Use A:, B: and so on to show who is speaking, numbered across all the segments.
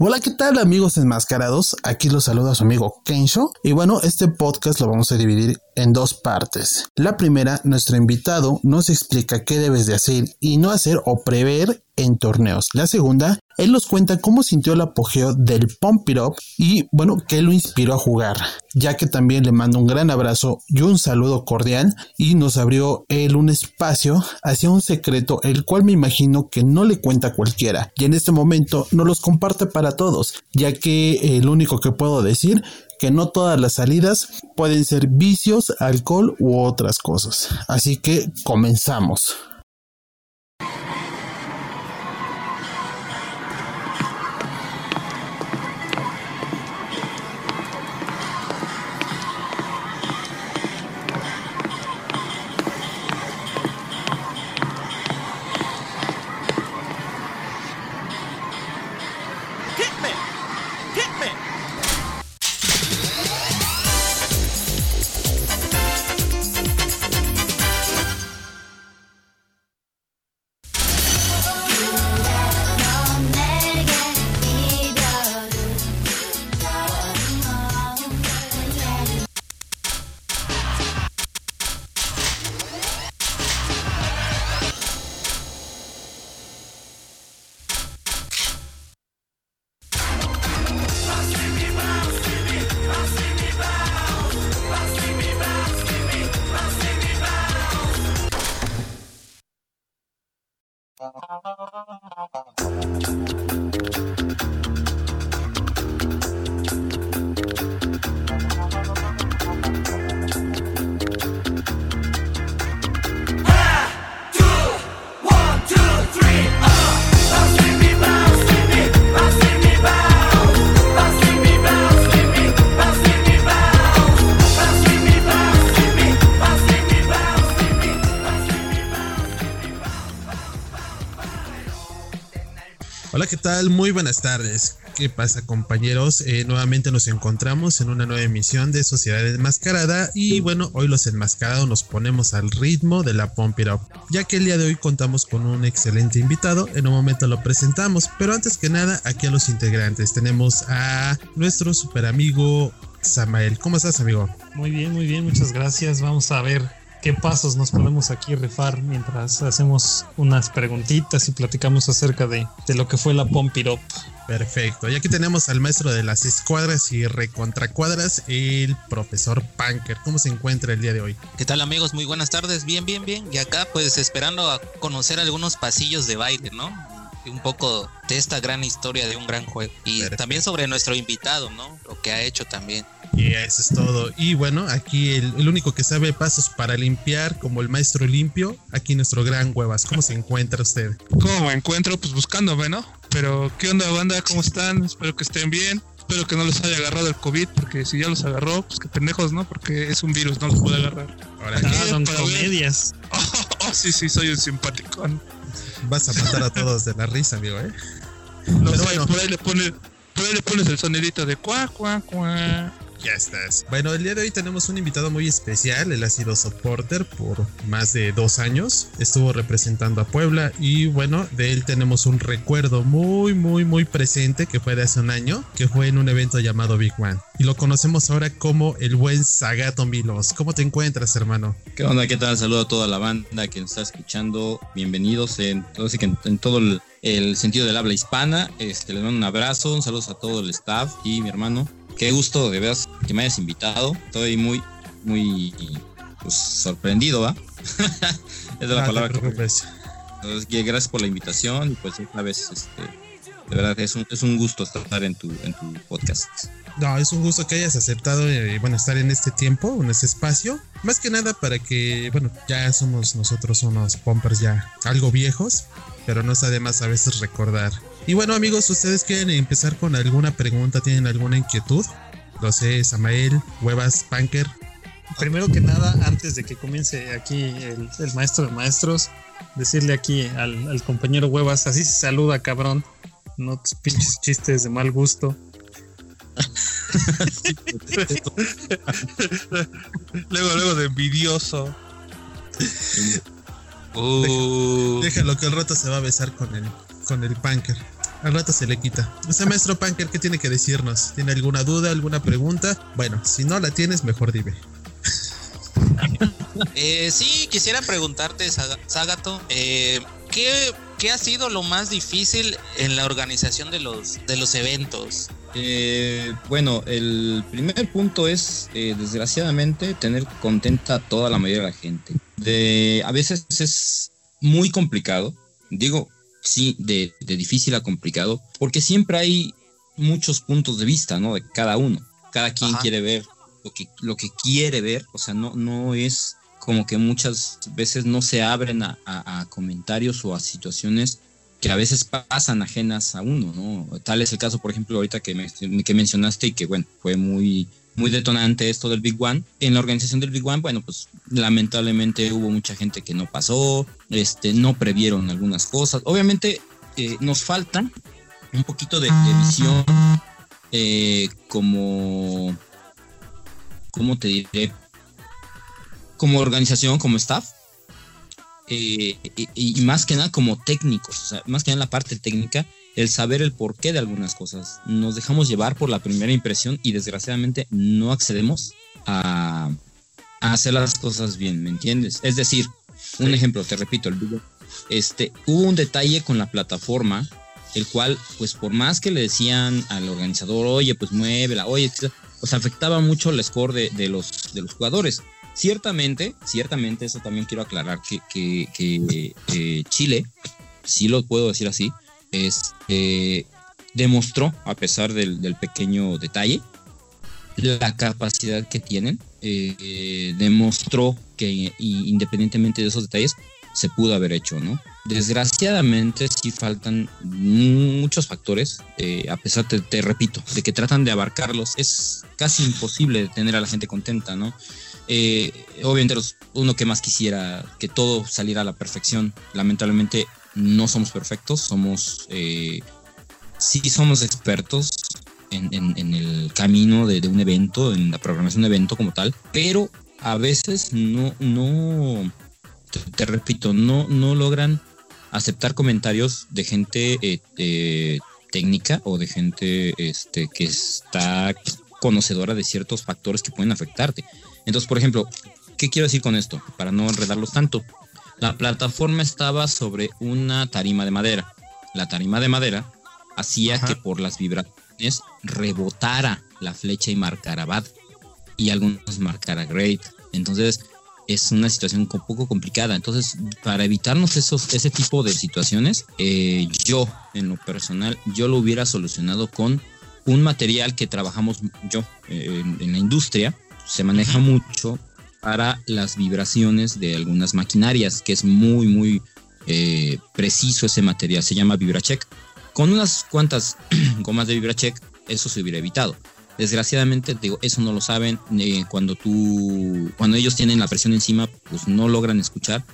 A: Hola, ¿qué tal amigos enmascarados? Aquí los saluda su amigo Kensho. Y bueno, este podcast lo vamos a dividir en dos partes. La primera, nuestro invitado nos explica qué debes de hacer y no hacer o prever en torneos. La segunda, él nos cuenta cómo sintió el apogeo del Pump It Up y bueno, qué lo inspiró a jugar, ya que también le mando un gran abrazo y un saludo cordial y nos abrió él un espacio hacia un secreto el cual me imagino que no le cuenta cualquiera y en este momento no los comparte para todos, ya que el único que puedo decir que no todas las salidas pueden ser vicios, alcohol u otras cosas. Así que comenzamos. ¿Qué tal? Muy buenas tardes. ¿Qué pasa compañeros? Eh, nuevamente nos encontramos en una nueva emisión de Sociedad Enmascarada y bueno, hoy los enmascarados nos ponemos al ritmo de la Pump ya que el día de hoy contamos con un excelente invitado, en un momento lo presentamos, pero antes que nada aquí a los integrantes tenemos a nuestro super amigo Samael. ¿Cómo estás amigo?
B: Muy bien, muy bien, muchas gracias. Vamos a ver qué pasos nos podemos aquí rifar mientras hacemos unas preguntitas y platicamos acerca de, lo que fue la Pompirop.
A: Perfecto. Y aquí tenemos al maestro de las escuadras y recontracuadras, el profesor Punker. ¿Cómo se encuentra el día de hoy?
C: ¿Qué tal amigos? Muy buenas tardes. Bien, bien, bien. Y acá pues esperando a conocer algunos pasillos de baile, ¿no? Un poco de esta gran historia de un gran juego. Y también sobre nuestro invitado, ¿no? Lo que ha hecho también.
A: Y eso es todo. Y bueno, aquí el, único que sabe pasos para limpiar, como el maestro limpio, aquí nuestro gran huevas. ¿Cómo se encuentra usted?
D: ¿Cómo me encuentro? Pues buscándome, ¿no? Pero, ¿qué onda, banda? ¿Cómo están? Espero que estén bien. Espero que no los haya agarrado el COVID, porque si ya los agarró, pues qué pendejos, ¿no? Porque es un virus, no los puede agarrar.
B: Ahora, ah, son comedias.
D: Oh, sí, sí, soy un simpático.
A: Vas a matar a todos de la risa, amigo, ¿eh?
D: No Pero bueno. por ahí le pones, por ahí le pones el sonidito de cuá, cuá, cuá.
A: Ya estás. Bueno, el día de hoy tenemos un invitado muy especial. Él ha sido supporter por más de dos años. Estuvo representando a Puebla y bueno, de él tenemos un recuerdo muy, muy, muy presente que fue de hace un año, que fue en un evento llamado Big One. Y lo conocemos ahora como el buen Sagato Milos. ¿Cómo te encuentras, hermano?
E: ¿Qué onda? ¿Qué tal? Saludo a toda la banda que nos está escuchando. Bienvenidos en, todo el, sentido del habla hispana. Este, les mando un abrazo, un saludo a todo el staff y mi hermano qué gusto de veras que me hayas invitado. Estoy muy, muy pues, sorprendido, ¿va? es de la palabra que. gracias por la invitación y pues esta vez, este, de verdad, es un, es un gusto estar en tu, en tu podcast.
A: No, es un gusto que hayas aceptado, eh, bueno, estar en este tiempo, en este espacio. Más que nada para que, bueno, ya somos nosotros unos pompers ya algo viejos, pero no está de más a veces recordar y bueno, amigos, ¿ustedes quieren empezar con alguna pregunta? ¿Tienen alguna inquietud? Lo sé, Samael, Huevas, Punker.
B: Primero que nada, antes de que comience aquí el, maestro de maestros, decirle aquí al, compañero Huevas, así se saluda, cabrón. No tus pinches chistes de mal gusto.
D: luego, luego de envidioso.
A: Uh. Déjalo que el rato se va a besar con el, con el punker. Al rato se le quita. Ese maestro Panker, ¿qué tiene que decirnos? ¿Tiene alguna duda, alguna pregunta? Bueno, si no la tienes, mejor dime.
C: Eh, sí, quisiera preguntarte, Zagato, eh, ¿qué, ¿qué, ha sido lo más difícil en la organización de los, de los eventos?
E: Eh, bueno, el primer punto es, desgraciadamente, tener contenta a toda la mayoría de la gente. De, a veces es muy complicado, digo, sí, de, difícil a complicado, porque siempre hay muchos puntos de vista, ¿no? De cada uno. Cada quien quiere ver lo que, lo que quiere ver, o sea, no, no es como que muchas veces no se abren a, comentarios o a situaciones que a veces pasan ajenas a uno, ¿no? Tal es el caso, por ejemplo, ahorita que, que mencionaste y que, bueno, fue muy, muy detonante esto del Big One. En la organización del Big One, bueno, pues lamentablemente hubo mucha gente que no pasó, este, no previeron algunas cosas. Obviamente eh, nos falta un poquito de, visión eh, como, ¿cómo te diré? Como organización, como staff. Eh, y, más que nada como técnicos, o sea, más que nada la parte técnica, el saber el porqué de algunas cosas. Nos dejamos llevar por la primera impresión y desgraciadamente no accedemos a, hacer las cosas bien, ¿me entiendes? Es decir, un ejemplo, te repito, el video, este, hubo un detalle con la plataforma, el cual, pues por más que le decían al organizador, oye, pues muévela, oye, pues afectaba mucho el score de, los, de los jugadores. Ciertamente, ciertamente, eso también quiero aclarar que, que, eh, Chile, sí lo puedo decir así, este, demostró, a pesar del, pequeño detalle, la capacidad que tienen, eh, demostró que independientemente de esos detalles, se pudo haber hecho, ¿no? Desgraciadamente sí faltan muchos factores, eh, a pesar, te, te, repito, de que tratan de abarcarlos, es casi imposible tener a la gente contenta, ¿no? Eh, obviamente uno que más quisiera que todo saliera a la perfección, lamentablemente no somos perfectos, somos, eh, sí somos expertos en, el camino de, un evento, en la programación de un evento como tal, pero a veces no, no, te, repito, no, no logran aceptar comentarios de gente eh, técnica o de gente este, que está conocedora de ciertos factores que pueden afectarte. Entonces, por ejemplo, ¿qué quiero decir con esto? Para no enredarlos tanto. La plataforma estaba sobre una tarima de madera. La tarima de madera hacía que por las vibraciones rebotara la flecha y marcara bad. Y algunos marcara great. Entonces es una situación un poco complicada. Entonces, para evitarnos esos, ese tipo de situaciones, eh, yo, en lo personal, yo lo hubiera solucionado con un material que trabajamos yo eh, en, la industria. Se maneja mucho para las vibraciones de algunas maquinarias, que es muy, muy eh, preciso ese material, se llama VibraCheck. Con unas cuantas gomas de VibraCheck, eso se hubiera evitado. Desgraciadamente, digo, eso no lo saben. Eh, cuando tú, cuando ellos tienen la presión encima, pues no logran escuchar.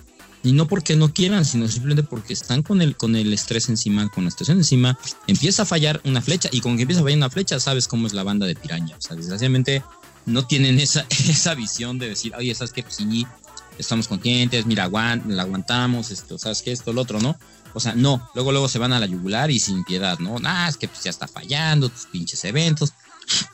E: Y no porque no quieran, sino simplemente porque están con el, con el estrés encima, con la estación encima, empieza a fallar una flecha. Y con que empieza a fallar una flecha, sabes cómo es la banda de piraña. O sea, desgraciadamente, no tienen esa, esa visión de decir, oye, ¿sabes qué? Pues sí, estamos conscientes, mira, la aguantamos, esto, ¿sabes qué? Esto, lo otro, ¿no? O sea, no, luego, luego se van a la yugular y sin piedad, ¿no? Ah, es que pues ya está fallando tus pinches eventos.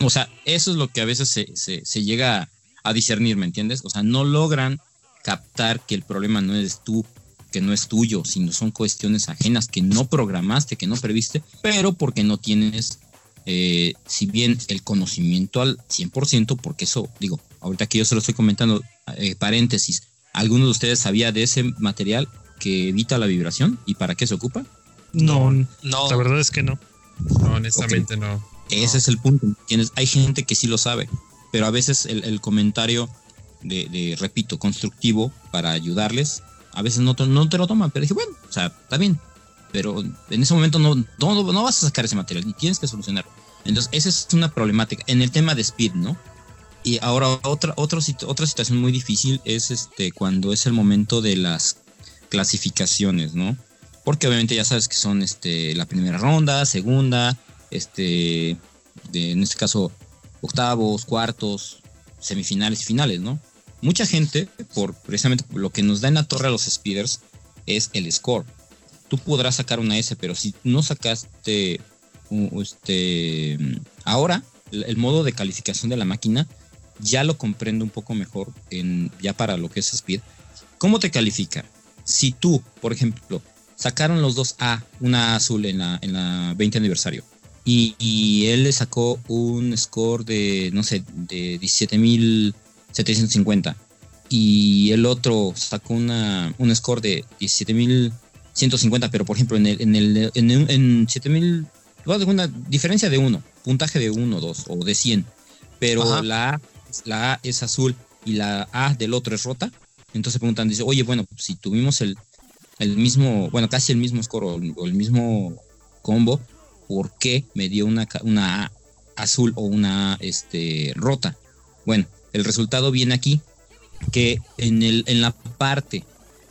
E: O sea, eso es lo que a veces se, se, llega a discernir, ¿me entiendes? O sea, no logran captar que el problema no es tú, que no es tuyo, sino son cuestiones ajenas que no programaste, que no previste, pero porque no tienes eh, si bien el conocimiento al 100%, porque eso, digo, ahorita que yo se lo estoy comentando, eh, paréntesis, ¿alguno de ustedes sabía de ese material que evita la vibración y para qué se ocupa?
B: No, no. La verdad es que no.
A: No, honestamente no.
E: Ese es el punto. ¿entiendes? Hay gente que sí lo sabe, pero a veces el, comentario de, repito, constructivo para ayudarles, a veces no, no te lo toman, pero dije, bueno, o sea, está bien, pero en ese momento no, no, vas a sacar ese material y tienes que solucionarlo. Entonces, esa es una problemática en el tema de speed, ¿no? Y ahora otra, otra, otra situación muy difícil es este cuando es el momento de las clasificaciones, ¿no? Porque obviamente ya sabes que son este, la primera ronda, segunda, este, en este caso octavos, cuartos, semifinales y finales, ¿no? Mucha gente, por precisamente lo que nos da en la torre a los speeders, es el score tú podrás sacar una S, pero si no sacaste este ahora el modo de calificación de la máquina ya lo comprendo un poco mejor en ya para lo que es Speed. ¿Cómo te califica? Si tú, por ejemplo, sacaron los dos A, una azul en la, en la 20 aniversario, y, él le sacó un score de, no sé, de 17.750, y el otro sacó una, un score de 17.150, pero por ejemplo en el en, el, en, en 7.000, una diferencia de uno, puntaje de 1, 2 o de 100, pero la la A es azul y la A del otro es rota, entonces preguntan, dice, oye, bueno, si tuvimos el, el mismo, bueno, casi el mismo score o, el mismo combo, ¿por qué me dio una, una A azul o una A este, rota? Bueno, el resultado viene aquí, que en, el, en la parte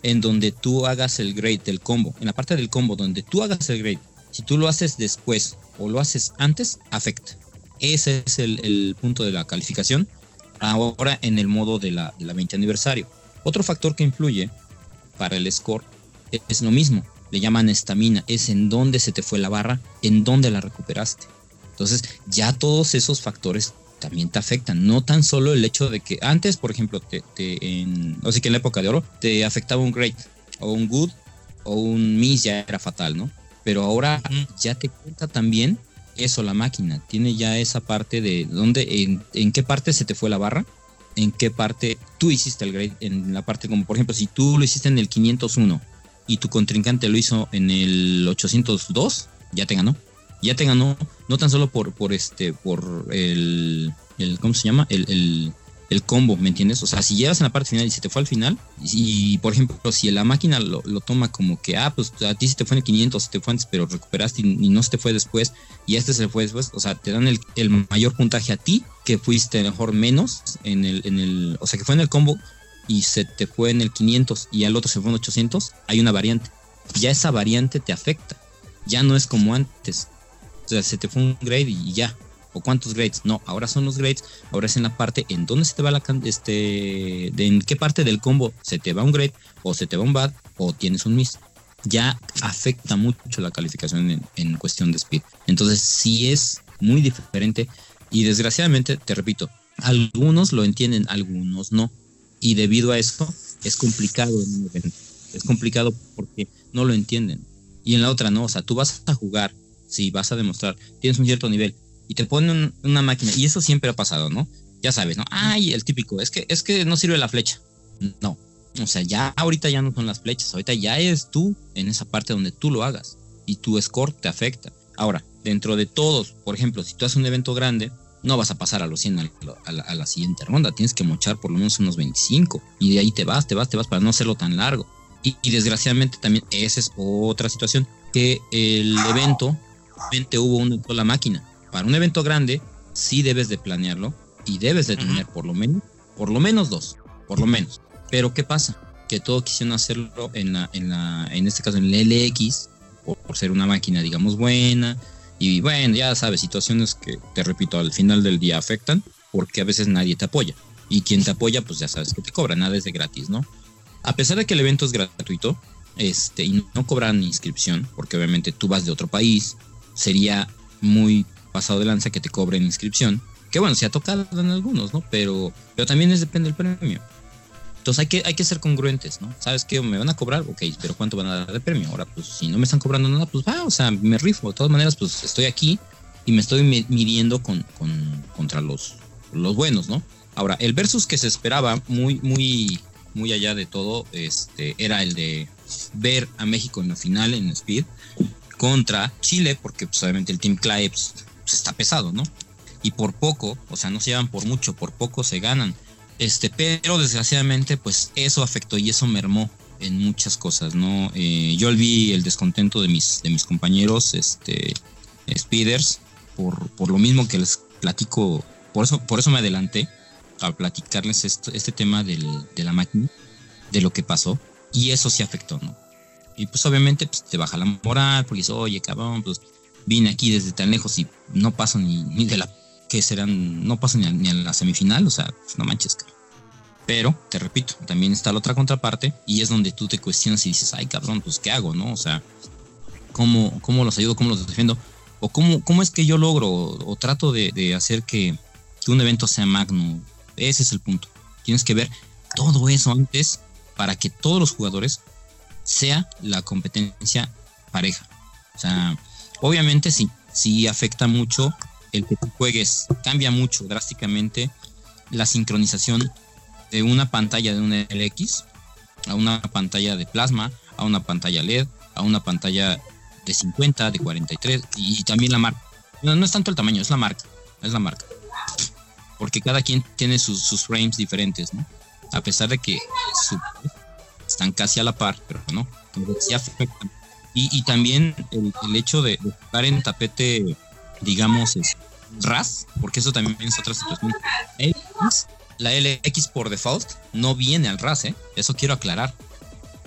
E: en donde tú hagas el grade del combo, en la parte del combo donde tú hagas el grade, si tú lo haces después o lo haces antes, afecta. Ese es el, punto de la calificación ahora en el modo de la, de la 20 aniversario. Otro factor que influye para el score es, lo mismo, le llaman estamina, es en dónde se te fue la barra, en dónde la recuperaste. Entonces ya todos esos factores también te afectan, no tan solo el hecho de que antes, por ejemplo, te, en, o sea que en la época de oro, te afectaba un great o un good o un miss ya era fatal, ¿no? Pero ahora ya te cuenta también eso la máquina, tiene ya esa parte de dónde, en, qué parte se te fue la barra, en qué parte tú hiciste el grade, en la parte como por ejemplo si tú lo hiciste en el 501 y tu contrincante lo hizo en el 802, ya te ganó. Ya te ganó, no tan solo por, por este, por el, el ¿cómo se llama? el, el combo, ¿me entiendes? O sea, si llegas en la parte final y se te fue al final, y, por ejemplo, si la máquina lo, toma como que, ah, pues a ti se te fue en el 500, se te fue antes, pero recuperaste y, no se te fue después, y este se fue después, o sea, te dan el, mayor puntaje a ti, que fuiste mejor menos en el, en el, o sea, que fue en el combo y se te fue en el 500 y al otro se fue en 800, hay una variante. Ya esa variante te afecta, ya no es como antes. Sea, se te fue un grade y ya, o cuántos grades. No, ahora son los grades, ahora es en la parte en dónde se te va la este en qué parte del combo se te va un grade o se te va un bad o tienes un miss. Ya afecta mucho la calificación en, cuestión de speed. Entonces sí es muy diferente y desgraciadamente, te repito, algunos lo entienden, algunos no. Y debido a eso es complicado Es complicado porque no lo entienden. Y en la otra no, o sea, tú vas a jugar, si vas a demostrar, tienes un cierto nivel, y te ponen una máquina, y eso siempre ha pasado, ¿no? Ya sabes, ¿no? Ay, el típico, es que, es que no sirve la flecha. No. O sea, ya ahorita ya no son las flechas, ahorita ya es tú en esa parte donde tú lo hagas y tu score te afecta. Ahora, dentro de todos, por ejemplo, si tú haces un evento grande, no vas a pasar a los 100 a la, a la, siguiente ronda, tienes que mochar por lo menos unos 25 y de ahí te vas, te vas, te vas para no hacerlo tan largo. Y, y desgraciadamente también esa es otra situación, que el evento, realmente hubo una sola máquina para un evento grande sí debes de planearlo y debes de tener por lo menos, por lo menos dos, por lo menos. Pero ¿qué pasa? Que todos quisieron hacerlo en la, en la, en este caso en el LX, por, por ser una máquina, digamos, buena. Y bueno, ya sabes, situaciones que, te repito, al final del día afectan, porque a veces nadie te apoya. Y quien te apoya, pues ya sabes que te cobra, nada es de gratis, ¿no? A pesar de que el evento es gratuito, este, y no cobran inscripción, porque obviamente tú vas de otro país, sería muy pasado de lanza que te cobren inscripción. Que bueno, se ha tocado en algunos, ¿no? Pero, pero también es depende del premio. Entonces hay que, hay que ser congruentes, ¿no? ¿Sabes qué? Me van a cobrar, ok, pero ¿cuánto van a dar de premio? Ahora, pues si no me están cobrando nada, pues va, o sea, me rifo. De todas maneras, pues estoy aquí y me estoy midiendo con, con, contra los, los buenos, ¿no? Ahora, el versus que se esperaba muy, muy, muy allá de todo, este, era el de ver a México en la final en Speed contra Chile, porque pues, obviamente el Team Clay pues, está pesado, ¿no? Y por poco, o sea, no se llevan por mucho, por poco se ganan. Este, pero desgraciadamente, pues eso afectó y eso mermó en muchas cosas, ¿no? Eh, yo vi el descontento de mis, de mis compañeros, este, speeders, por, por lo mismo que les platico, por eso, por eso me adelanté a platicarles este tema del, de la máquina, de lo que pasó, y eso sí afectó, ¿no? Y pues obviamente pues, te baja la moral, porque dices, oye, cabrón, pues vine aquí desde tan lejos y no paso ni, ni de la que serán, no paso ni a, la semifinal, o sea, pues, no manches, Pero, te repito, también está la otra contraparte y es donde tú te cuestionas y dices, ay cabrón, pues ¿qué hago? ¿No? O sea, ¿cómo, cómo los ayudo? ¿Cómo los defiendo? ¿O cómo, cómo es que yo logro o, trato de, hacer que, que un evento sea magno? Ese es el punto. Tienes que ver todo eso antes para que todos los jugadores sea la competencia pareja. O sea, obviamente sí, sí afecta mucho el que tú juegues, cambia mucho drásticamente la sincronización de una pantalla de un LX a una pantalla de plasma, a una pantalla LED, a una pantalla de 50, de 43 y, también la marca. No, no, es tanto el tamaño, es la marca, es la marca. Porque cada quien tiene sus, frames diferentes, ¿no? A pesar de que están casi a la par, pero no. sí afectan. Y, y también el, el hecho de, de, jugar en tapete, digamos, es RAS, porque eso también es otra situación la LX por default no viene al RAS, ¿eh? Eso quiero aclarar.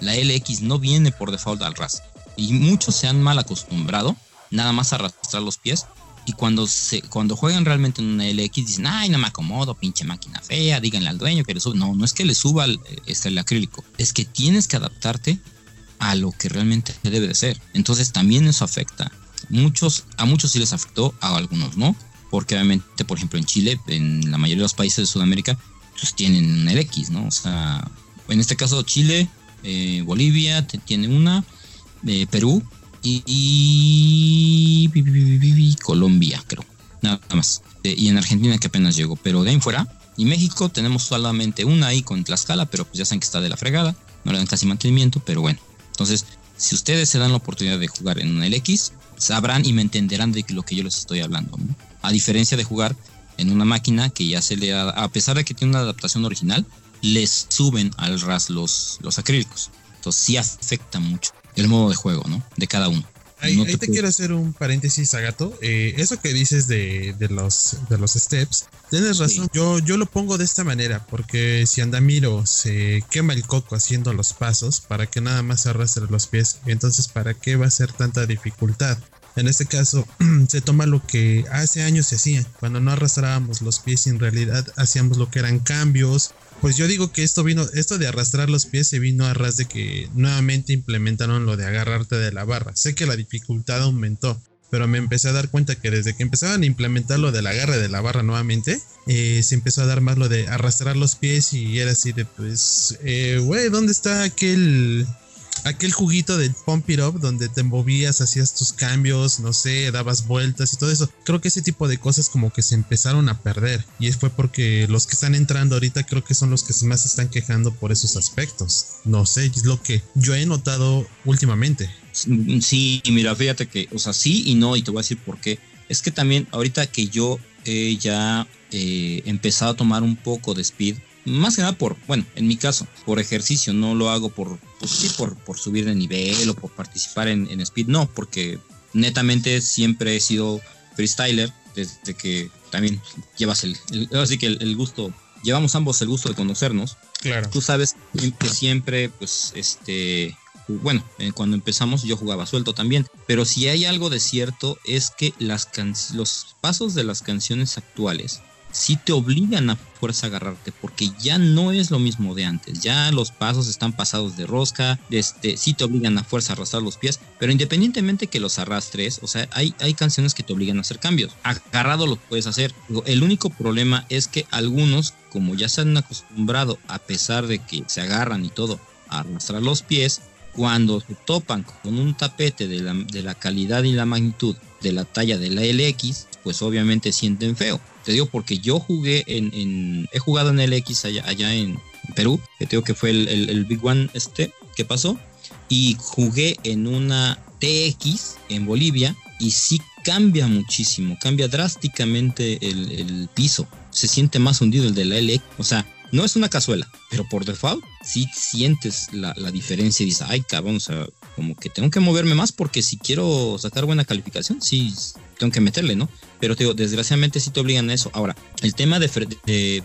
E: La LX no viene por default al RAS. Y muchos se han mal acostumbrado nada más a arrastrar los pies. Y cuando, se, cuando juegan realmente en una LX dicen, ay, no me acomodo, pinche máquina fea, díganle al dueño que le suba. No, no es que le suba el, este, el acrílico, es que tienes que adaptarte a lo que realmente debe de ser. Entonces también eso afecta. Muchos, a muchos sí les afectó, a algunos no porque obviamente, por ejemplo, en Chile, en la mayoría de los países de Sudamérica, pues tienen el X, ¿no? O sea, en este caso Chile, eh, Bolivia tiene una, eh, Perú y, Colombia, creo, nada más. y en Argentina que apenas llegó, pero de ahí fuera, y México tenemos solamente una ahí con Tlaxcala, pero pues ya saben que está de la fregada, no le dan casi mantenimiento, pero bueno. Entonces, si ustedes se dan la oportunidad de jugar en un LX, sabrán y me entenderán de lo que yo les estoy hablando. A diferencia de jugar en una máquina que ya se le, a pesar de que tiene una adaptación original, les suben al RAS los, los acrílicos. Entonces sí afecta mucho el modo de juego, ¿no? De cada uno.
A: Ahí, te, quiero hacer un paréntesis, Agato. Eh, eso que dices de, de, los, de los steps, tienes razón. Yo, yo lo pongo de esta manera, porque si Andamiro se quema el coco haciendo los pasos, para que nada más arrastre los pies, entonces ¿para qué va a ser tanta dificultad? En este caso, se toma lo que hace años se hacía, cuando no arrastrábamos los pies en realidad hacíamos lo que eran cambios. Pues yo digo que esto vino, esto de arrastrar los pies se vino a ras de que nuevamente implementaron lo de agarrarte de la barra. Sé que la dificultad aumentó, pero me empecé a dar cuenta que desde que empezaban a implementar lo del agarre de la barra nuevamente, eh, se empezó a dar más lo de arrastrar los pies y era así de pues, eh, güey, ¿dónde está aquel aquel juguito de Pump It Up donde te movías, hacías tus cambios, no sé, dabas vueltas y todo eso. Creo que ese tipo de cosas como que se empezaron a perder y fue porque los que están entrando ahorita creo que son los que más se están quejando por esos aspectos. No sé, es lo que yo he notado últimamente.
E: Sí, mira, fíjate que, o sea, sí y no, y te voy a decir por qué. Es que también ahorita que yo he ya eh, empezado a tomar un poco de speed, más que nada por, bueno, en mi caso, por ejercicio, no lo hago por, pues sí, por, por subir de nivel o por participar en, en speed, no, porque netamente siempre he sido freestyler desde que también llevas el, así que el, gusto, llevamos ambos el gusto de conocernos.
A: Claro.
E: Tú sabes que siempre, pues, este, bueno, eh, cuando empezamos yo jugaba suelto también, pero si hay algo de cierto es que las los pasos de las canciones actuales sí te obligan a fuerza a agarrarte, porque ya no es lo mismo de antes, ya los pasos están pasados de rosca, este, sí te obligan a fuerza a arrastrar los pies, pero independientemente que los arrastres, o sea, hay, hay canciones que te obligan a hacer cambios, agarrado lo puedes hacer, el único problema es que algunos, como ya se han acostumbrado, a pesar de que se agarran y todo, a arrastrar los pies, cuando se topan con un tapete de la, de la calidad y la magnitud de la talla de la LX, pues obviamente sienten feo. Te digo porque yo jugué en, he jugado en LX allá, allá en Perú, que te digo que fue el, Big One este que pasó, y jugué en una TX en Bolivia y sí cambia muchísimo, cambia drásticamente el, el piso, se siente más hundido el de la LX, o sea, no es una cazuela, pero por default sí sientes la, la diferencia y dices, ay cabrón, o sea, como que tengo que moverme más porque si quiero sacar buena calificación, sí que meterle, ¿no? Pero te digo, desgraciadamente sí te obligan a eso. Ahora, el tema de,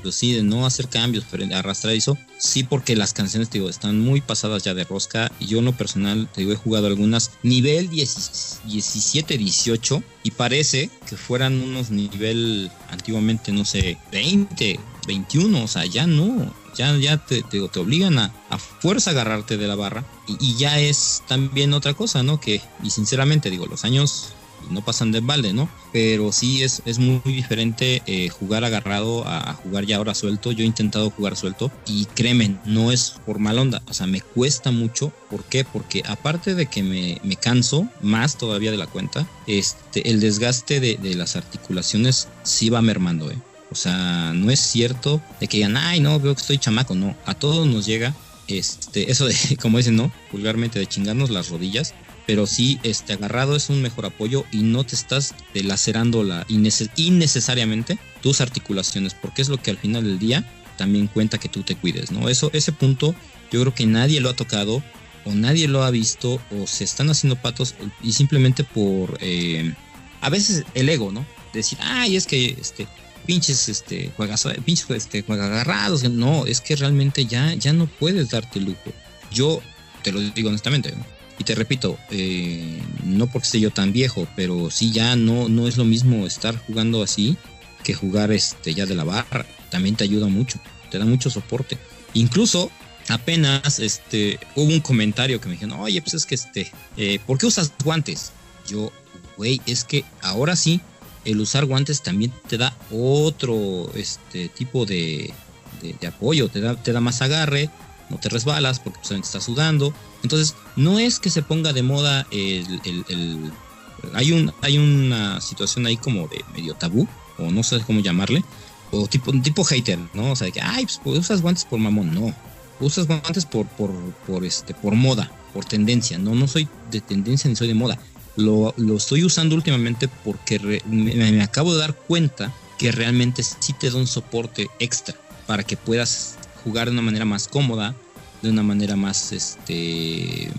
E: pues de no hacer cambios, arrastrar eso, sí porque las canciones, te digo, están muy pasadas ya de rosca. Y yo en lo personal, te digo, he jugado algunas nivel 17, 18 y parece que fueran unos nivel antiguamente, no sé, 20, 21, o sea, ya no, ya, ya te, te, obligan a, a, fuerza agarrarte de la barra y, y, ya es también otra cosa, ¿no? Que, y sinceramente digo, los años no pasan de balde, ¿no? Pero sí es, es muy, diferente eh, jugar agarrado a, jugar ya ahora suelto. Yo he intentado jugar suelto y créeme, no es por mal onda, o sea, me cuesta mucho. ¿Por qué? Porque aparte de que me, me canso más todavía de la cuenta, este, el desgaste de, de las articulaciones sí va mermando, ¿eh? O sea, no es cierto de que digan, ay, no, veo que estoy chamaco. No, a todos nos llega este, eso de, como dicen, ¿no? Vulgarmente de chingarnos las rodillas pero sí este, agarrado es un mejor apoyo y no te estás lacerando la innecesariamente tus articulaciones, porque es lo que al final del día también cuenta que tú te cuides, ¿no? Eso, ese punto yo creo que nadie lo ha tocado o nadie lo ha visto o se están haciendo patos y simplemente por eh, a veces el ego, ¿no? Decir, ay, es que este pinches este juegas pinches este juega agarrados, no, es que realmente ya ya no puedes darte lujo. Yo te lo digo honestamente, ¿no? Y te repito, eh, no porque esté yo tan viejo, pero sí ya no, no es lo mismo estar jugando así que jugar este ya de la barra. También te ayuda mucho, te da mucho soporte. Incluso apenas este hubo un comentario que me dijeron, oye, pues es que este, eh, ¿por qué usas guantes? Yo, güey, es que ahora sí, el usar guantes también te da otro este tipo de, de, apoyo, te da, te da más agarre, no te resbalas porque pues, estás sudando. Entonces, no es que se ponga de moda el, el, hay un hay una situación ahí como de medio tabú o no sé cómo llamarle o tipo tipo hater, ¿no? O sea, que ay, pues, pues, usas guantes por mamón, no. Usas guantes por por por este por moda, por tendencia. No no soy de tendencia ni soy de moda. Lo, lo estoy usando últimamente porque me acabo de dar cuenta que realmente sí te da un soporte extra para que puedas jugar de una manera más cómoda, de una manera más este,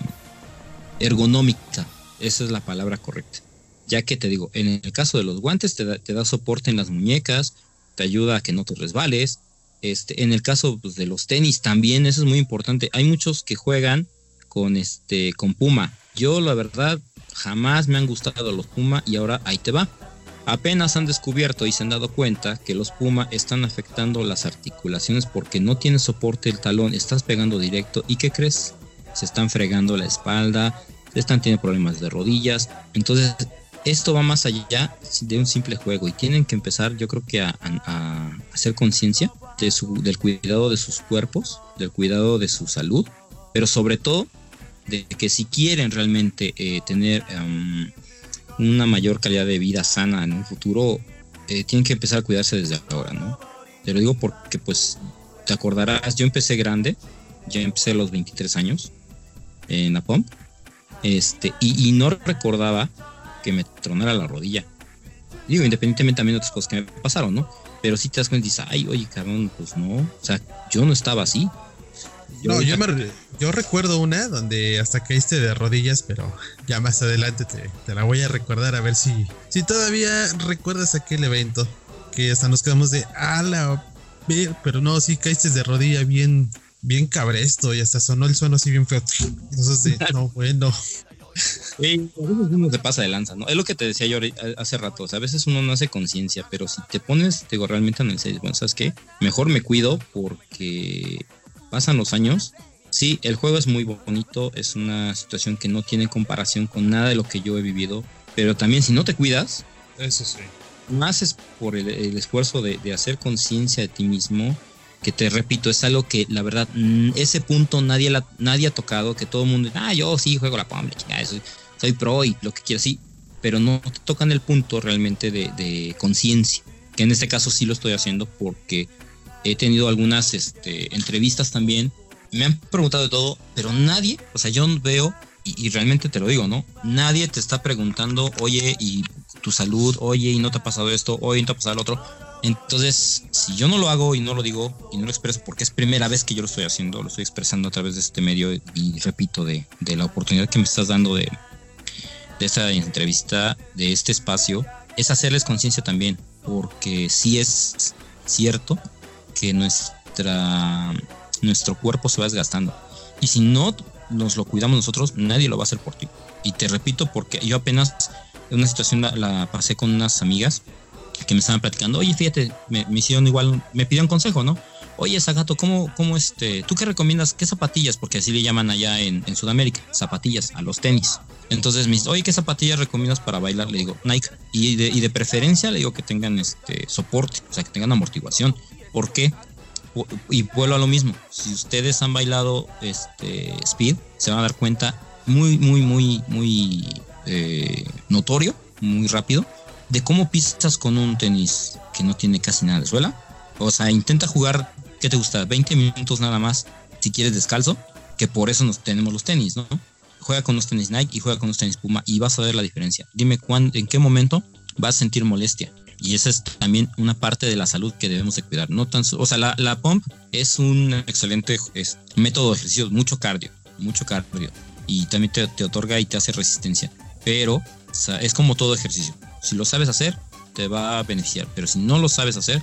E: ergonómica. Esa es la palabra correcta. Ya que te digo, en el caso de los guantes te da, te da soporte en las muñecas, te ayuda a que no te resbales. Este, en el caso pues, de los tenis también, eso es muy importante. Hay muchos que juegan con este con Puma. Yo la verdad jamás me han gustado los Puma y ahora ahí te va apenas han descubierto y se han dado cuenta que los Puma están afectando las articulaciones porque no tiene soporte el talón, estás pegando directo y ¿qué crees? Se están fregando la espalda, están teniendo problemas de rodillas, entonces esto va más allá de un simple juego y tienen que empezar yo creo que a, hacer conciencia de del cuidado de sus cuerpos, del cuidado de su salud, pero sobre todo de que si quieren realmente eh, tener una mayor calidad de vida sana en un futuro, eh, tienen que empezar a cuidarse desde ahora, ¿no? Te lo digo porque, pues, te acordarás, yo empecé grande, yo empecé a los 23 años en la POMP, este, y, no recordaba que me tronara la rodilla. Digo, independientemente también de otras cosas que me pasaron, ¿no? Pero si te das cuenta y dices, ay, oye, cabrón, pues no, o sea, yo no estaba así.
A: No, yo, me, yo recuerdo una donde hasta caíste de rodillas, pero ya más adelante te, la voy a recordar a ver si, si todavía recuerdas aquel evento. Que hasta nos quedamos de ala, pero no, sí caíste de rodilla bien, bien cabresto y hasta sonó el suelo así bien feo. Entonces, de, no, bueno.
E: Sí, a veces uno se pasa de lanza, ¿no? Es lo que te decía yo hace rato, o sea, a veces uno no hace conciencia, pero si te pones, digo, realmente en el 6, bueno, ¿sabes qué? Mejor me cuido porque pasan los años Sí, el juego es muy bonito, es una situación que no tiene comparación con nada de lo que yo he vivido, pero también si no te cuidas,
B: eso sí.
E: Más es por el, esfuerzo de, hacer conciencia de ti mismo, que te repito, es algo que la verdad, mm, ese punto nadie, la, nadie ha tocado, que todo el mundo, ah, yo sí juego la POM, soy, soy pro y lo que quieras, sí, pero no te tocan el punto realmente de, de conciencia, que en este caso sí lo estoy haciendo porque he tenido algunas este, entrevistas también me han preguntado de todo, pero nadie, o sea, yo veo, y, realmente te lo digo, ¿no? Nadie te está preguntando, oye, y tu salud, oye, y no te ha pasado esto, oye, no te ha pasado el otro. Entonces, si yo no lo hago y no lo digo y no lo expreso, porque es primera vez que yo lo estoy haciendo, lo estoy expresando a través de este medio y repito, de, la oportunidad que me estás dando de, de esta entrevista, de este espacio, es hacerles conciencia también, porque sí es cierto que nuestra nuestro cuerpo se va desgastando. Y si no nos lo cuidamos nosotros, nadie lo va a hacer por ti. Y te repito, porque yo apenas en una situación la, pasé con unas amigas que me estaban platicando, oye, fíjate, me, me hicieron igual, me pidieron consejo, ¿no? Oye, Zagato, ¿cómo, cómo este, tú qué recomiendas? ¿Qué zapatillas? Porque así le llaman allá en, en Sudamérica, zapatillas, a los tenis. Entonces me dice, oye, ¿qué zapatillas recomiendas para bailar? Le digo, Nike. Y de, y de preferencia le digo que tengan este soporte, o sea, que tengan amortiguación. ¿Por qué? Y vuelvo a lo mismo. Si ustedes han bailado este speed, se van a dar cuenta muy, muy, muy, muy eh, notorio, muy rápido, de cómo pisas con un tenis que no tiene casi nada de suela. O sea, intenta jugar ¿qué te gusta? 20 minutos nada más si quieres descalzo, que por eso nos tenemos los tenis, ¿no? Juega con los tenis Nike y juega con los tenis Puma y vas a ver la diferencia. Dime cuándo, en qué momento vas a sentir molestia. Y esa es también una parte de la salud que debemos de cuidar. No tan, o sea, la, la pump es un excelente método de ejercicio, mucho cardio, mucho cardio. Y también te, te otorga y te hace resistencia. Pero es como todo ejercicio. Si lo sabes hacer, te va a beneficiar. Pero si no lo sabes hacer,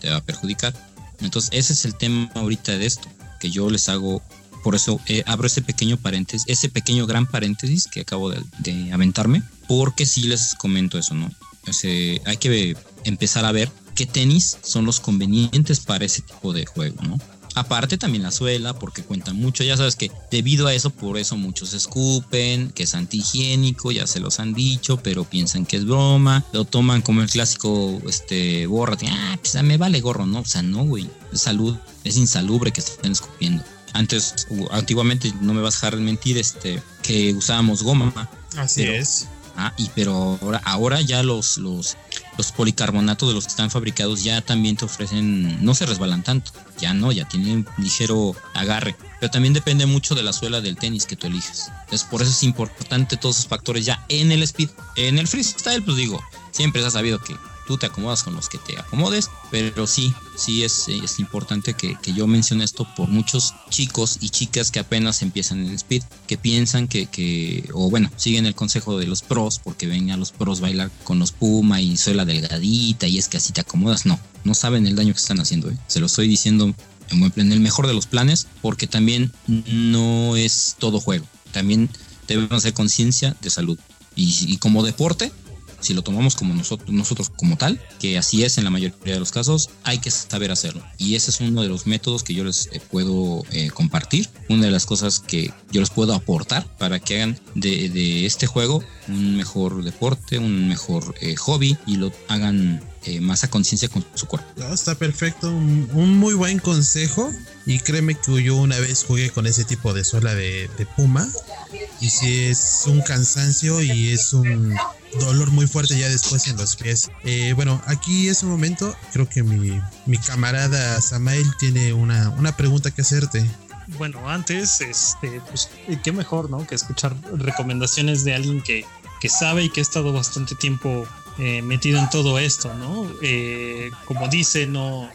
E: te va a perjudicar. Entonces, ese es el tema ahorita de esto, que yo les hago, por eso eh, abro ese pequeño paréntesis, ese pequeño gran paréntesis que acabo de, de aventarme, porque sí les comento eso, ¿no? O sea, hay que empezar a ver qué tenis son los convenientes para ese tipo de juego, ¿no? Aparte también la suela, porque cuentan mucho. Ya sabes que debido a eso, por eso muchos escupen, que es antihigiénico, ya se los han dicho, pero piensan que es broma. Lo toman como el clásico, este, borra, ah, pues me vale gorro, ¿no? O sea, no, güey. Es salud, es insalubre que estén escupiendo. Antes, antiguamente, no me vas a dejar mentir, este, que usábamos goma.
B: Así es.
E: Ah, y pero ahora, ahora ya los, los, los policarbonatos de los que están fabricados ya también te ofrecen, no se resbalan tanto, ya no, ya tienen ligero agarre, pero también depende mucho de la suela del tenis que tú eliges. Entonces por eso es importante todos esos factores ya en el speed. En el freestyle, pues digo, siempre se ha sabido que tú te acomodas con los que te acomodes, pero sí, sí es, importante que, yo mencione esto por muchos chicos y chicas que apenas empiezan en speed, que piensan que, o bueno, siguen el consejo de los pros, porque ven a los pros bailar con los Puma y suela delgadita y es que así te acomodas, no, no saben el daño que están haciendo, ¿eh? se lo estoy diciendo en el mejor de los planes, porque también no es todo juego, también debemos hacer conciencia de salud. Y como deporte, si lo tomamos como nosotros, nosotros como tal, que así es en la mayoría de los casos, hay que saber hacerlo. Y ese es uno de los métodos que yo les eh, puedo eh, compartir, una de las cosas que yo les puedo aportar para que hagan de, este juego un mejor deporte, un mejor eh, hobby y lo hagan más a conciencia con su cuerpo.
A: No, está perfecto, un, muy buen consejo. Y créeme que yo una vez jugué con ese tipo de de, de Puma. Y si es un cansancio y es un dolor muy fuerte ya después en los pies. Eh, bueno, aquí es un momento, creo que mi, mi camarada Samael tiene una, una pregunta que hacerte.
B: Bueno, antes, este, pues, qué mejor, ¿no? Que escuchar recomendaciones de alguien que, que sabe y que ha estado bastante tiempo eh, metido en todo esto, ¿no? Eh, como dice, no.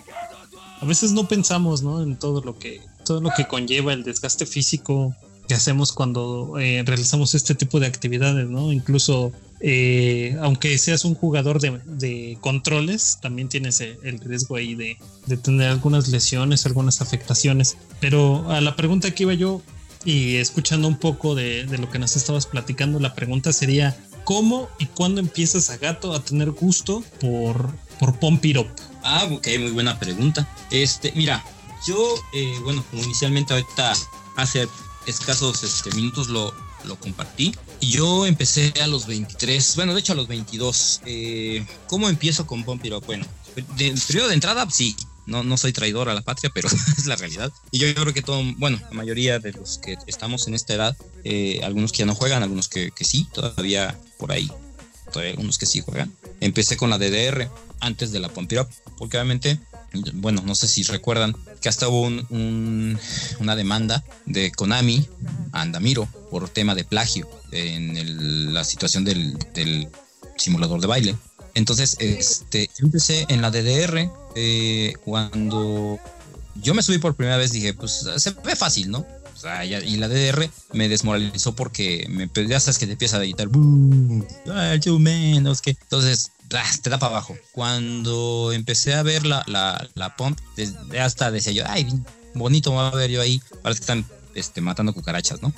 B: A veces no pensamos, ¿no? En todo lo que, todo lo que conlleva el desgaste físico que hacemos cuando eh, realizamos este tipo de actividades, ¿no? Incluso eh, aunque seas un jugador de, controles, también tienes el riesgo ahí de, tener algunas lesiones, algunas afectaciones. Pero a la pregunta que iba yo, y escuchando un poco de, lo que nos estabas platicando, la pregunta sería, ¿cómo y cuándo empiezas a gato a tener gusto por, por Up?
E: Ah, ok, muy buena pregunta. Este, mira, yo, eh, bueno, como inicialmente ahorita hace escasos este, minutos lo, lo compartí. Y yo empecé a los 23, bueno, de hecho a los 22. Eh, ¿Cómo empiezo con Pompiro? Bueno, de, periodo de entrada, sí. No, no soy traidor a la patria, pero es la realidad. Y yo creo que todo, bueno, la mayoría de los que estamos en esta edad, eh, algunos que ya no juegan, algunos que, sí, todavía por ahí, todavía algunos que sí juegan. Empecé con la DDR antes de la Pompiro, porque obviamente bueno, no sé si recuerdan que hasta hubo un, un, una demanda de Konami a Andamiro por tema de plagio en el, la situación del, simulador de baile. Entonces, este, yo empecé en la DDR eh, cuando yo me subí por primera vez, dije, pues se ve fácil, ¿no? O sea, y la DDR me desmoralizó porque me, sabes que te empieza a editar. Entonces, te da para abajo. Cuando empecé a ver la, la, la pump, hasta decía yo, ay, bonito va a ver yo ahí. Parece que están este, matando cucarachas, ¿no?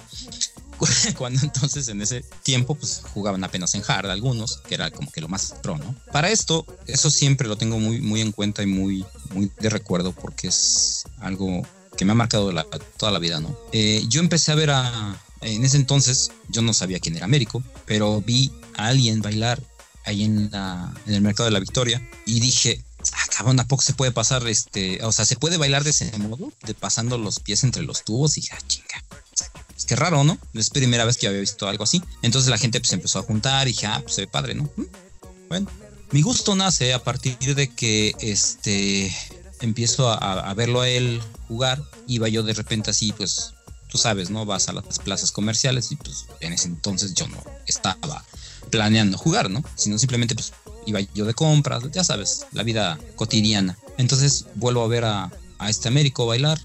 E: cuando entonces en ese tiempo pues jugaban apenas en hard algunos, que era como que lo más pro, ¿no? Para esto, eso siempre lo tengo muy, muy en cuenta y muy, muy de recuerdo porque es algo que me ha marcado toda la vida, ¿no? Eh, yo empecé a ver a, en ese entonces, yo no sabía quién era Américo, pero vi a alguien bailar ahí en, la, el mercado de la Victoria y dije, ah, cabrón, ¿a poco se puede pasar este, o sea, se puede bailar de ese modo, de pasando los pies entre los tubos y dije, ah, chinga. Es que raro, ¿no? Es primera vez que había visto algo así. Entonces la gente pues empezó a juntar y dije, ah, pues se ve padre, ¿no? Bueno, mi gusto nace a partir de que este empiezo a, a, verlo a él jugar. Iba yo de repente así, pues, tú sabes, ¿no? Vas a las plazas comerciales y pues en ese entonces yo no estaba planeando jugar, ¿no? Sino simplemente pues iba yo de compras, ya sabes, la vida cotidiana. Entonces vuelvo a ver a, a este Américo bailar.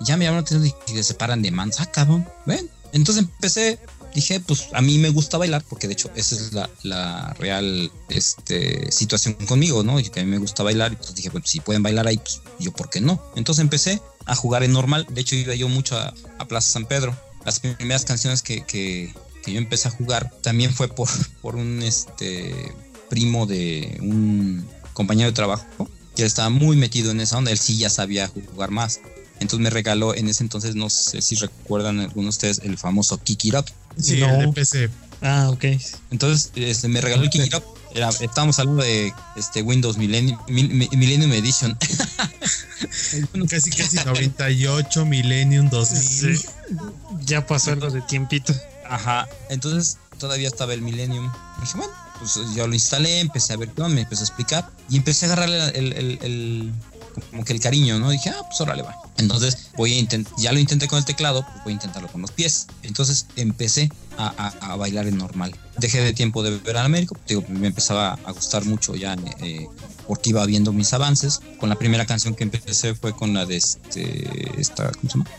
E: Ya me llamaron la atención y se separan de mansa, ah, cabrón. Ven. Entonces empecé, dije, pues a mí me gusta bailar, porque de hecho esa es la, la real este, situación conmigo, ¿no? Y que a mí me gusta bailar. Y dije, pues si pueden bailar ahí, pues yo, ¿por qué no? Entonces empecé a jugar en normal. De hecho, iba yo mucho a, a Plaza San Pedro. Las primeras canciones que, que, que yo empecé a jugar también fue por, por un este primo de un compañero de trabajo que estaba muy metido en esa onda, él sí ya sabía jugar más. Entonces me regaló en ese entonces, no sé si recuerdan algunos de ustedes, el famoso Kiki Up.
D: Sí, el de PC.
B: Ah, ok.
E: Entonces este, me regaló el Kiki Up. Era, estábamos hablando de este Windows Millennium, Millennium Edition.
D: casi, casi 98, Millennium 2000.
B: Ya pasó algo de tiempito.
E: Ajá, entonces todavía estaba el Millennium. dije, bueno, pues yo lo instalé, empecé a ver qué me empezó a explicar y empecé a agarrarle el, el, el, como que el cariño, ¿no? Dije, ah, pues órale va. Entonces voy a intentar, ya lo intenté con el teclado, pues voy a intentarlo con los pies. Entonces empecé a, a, a bailar en normal. Dejé de tiempo de ver al Américo, digo, me empezaba a gustar mucho ya eh, porque iba viendo mis avances. Con la primera canción que empecé fue con la de este, esta, ¿cómo se llama?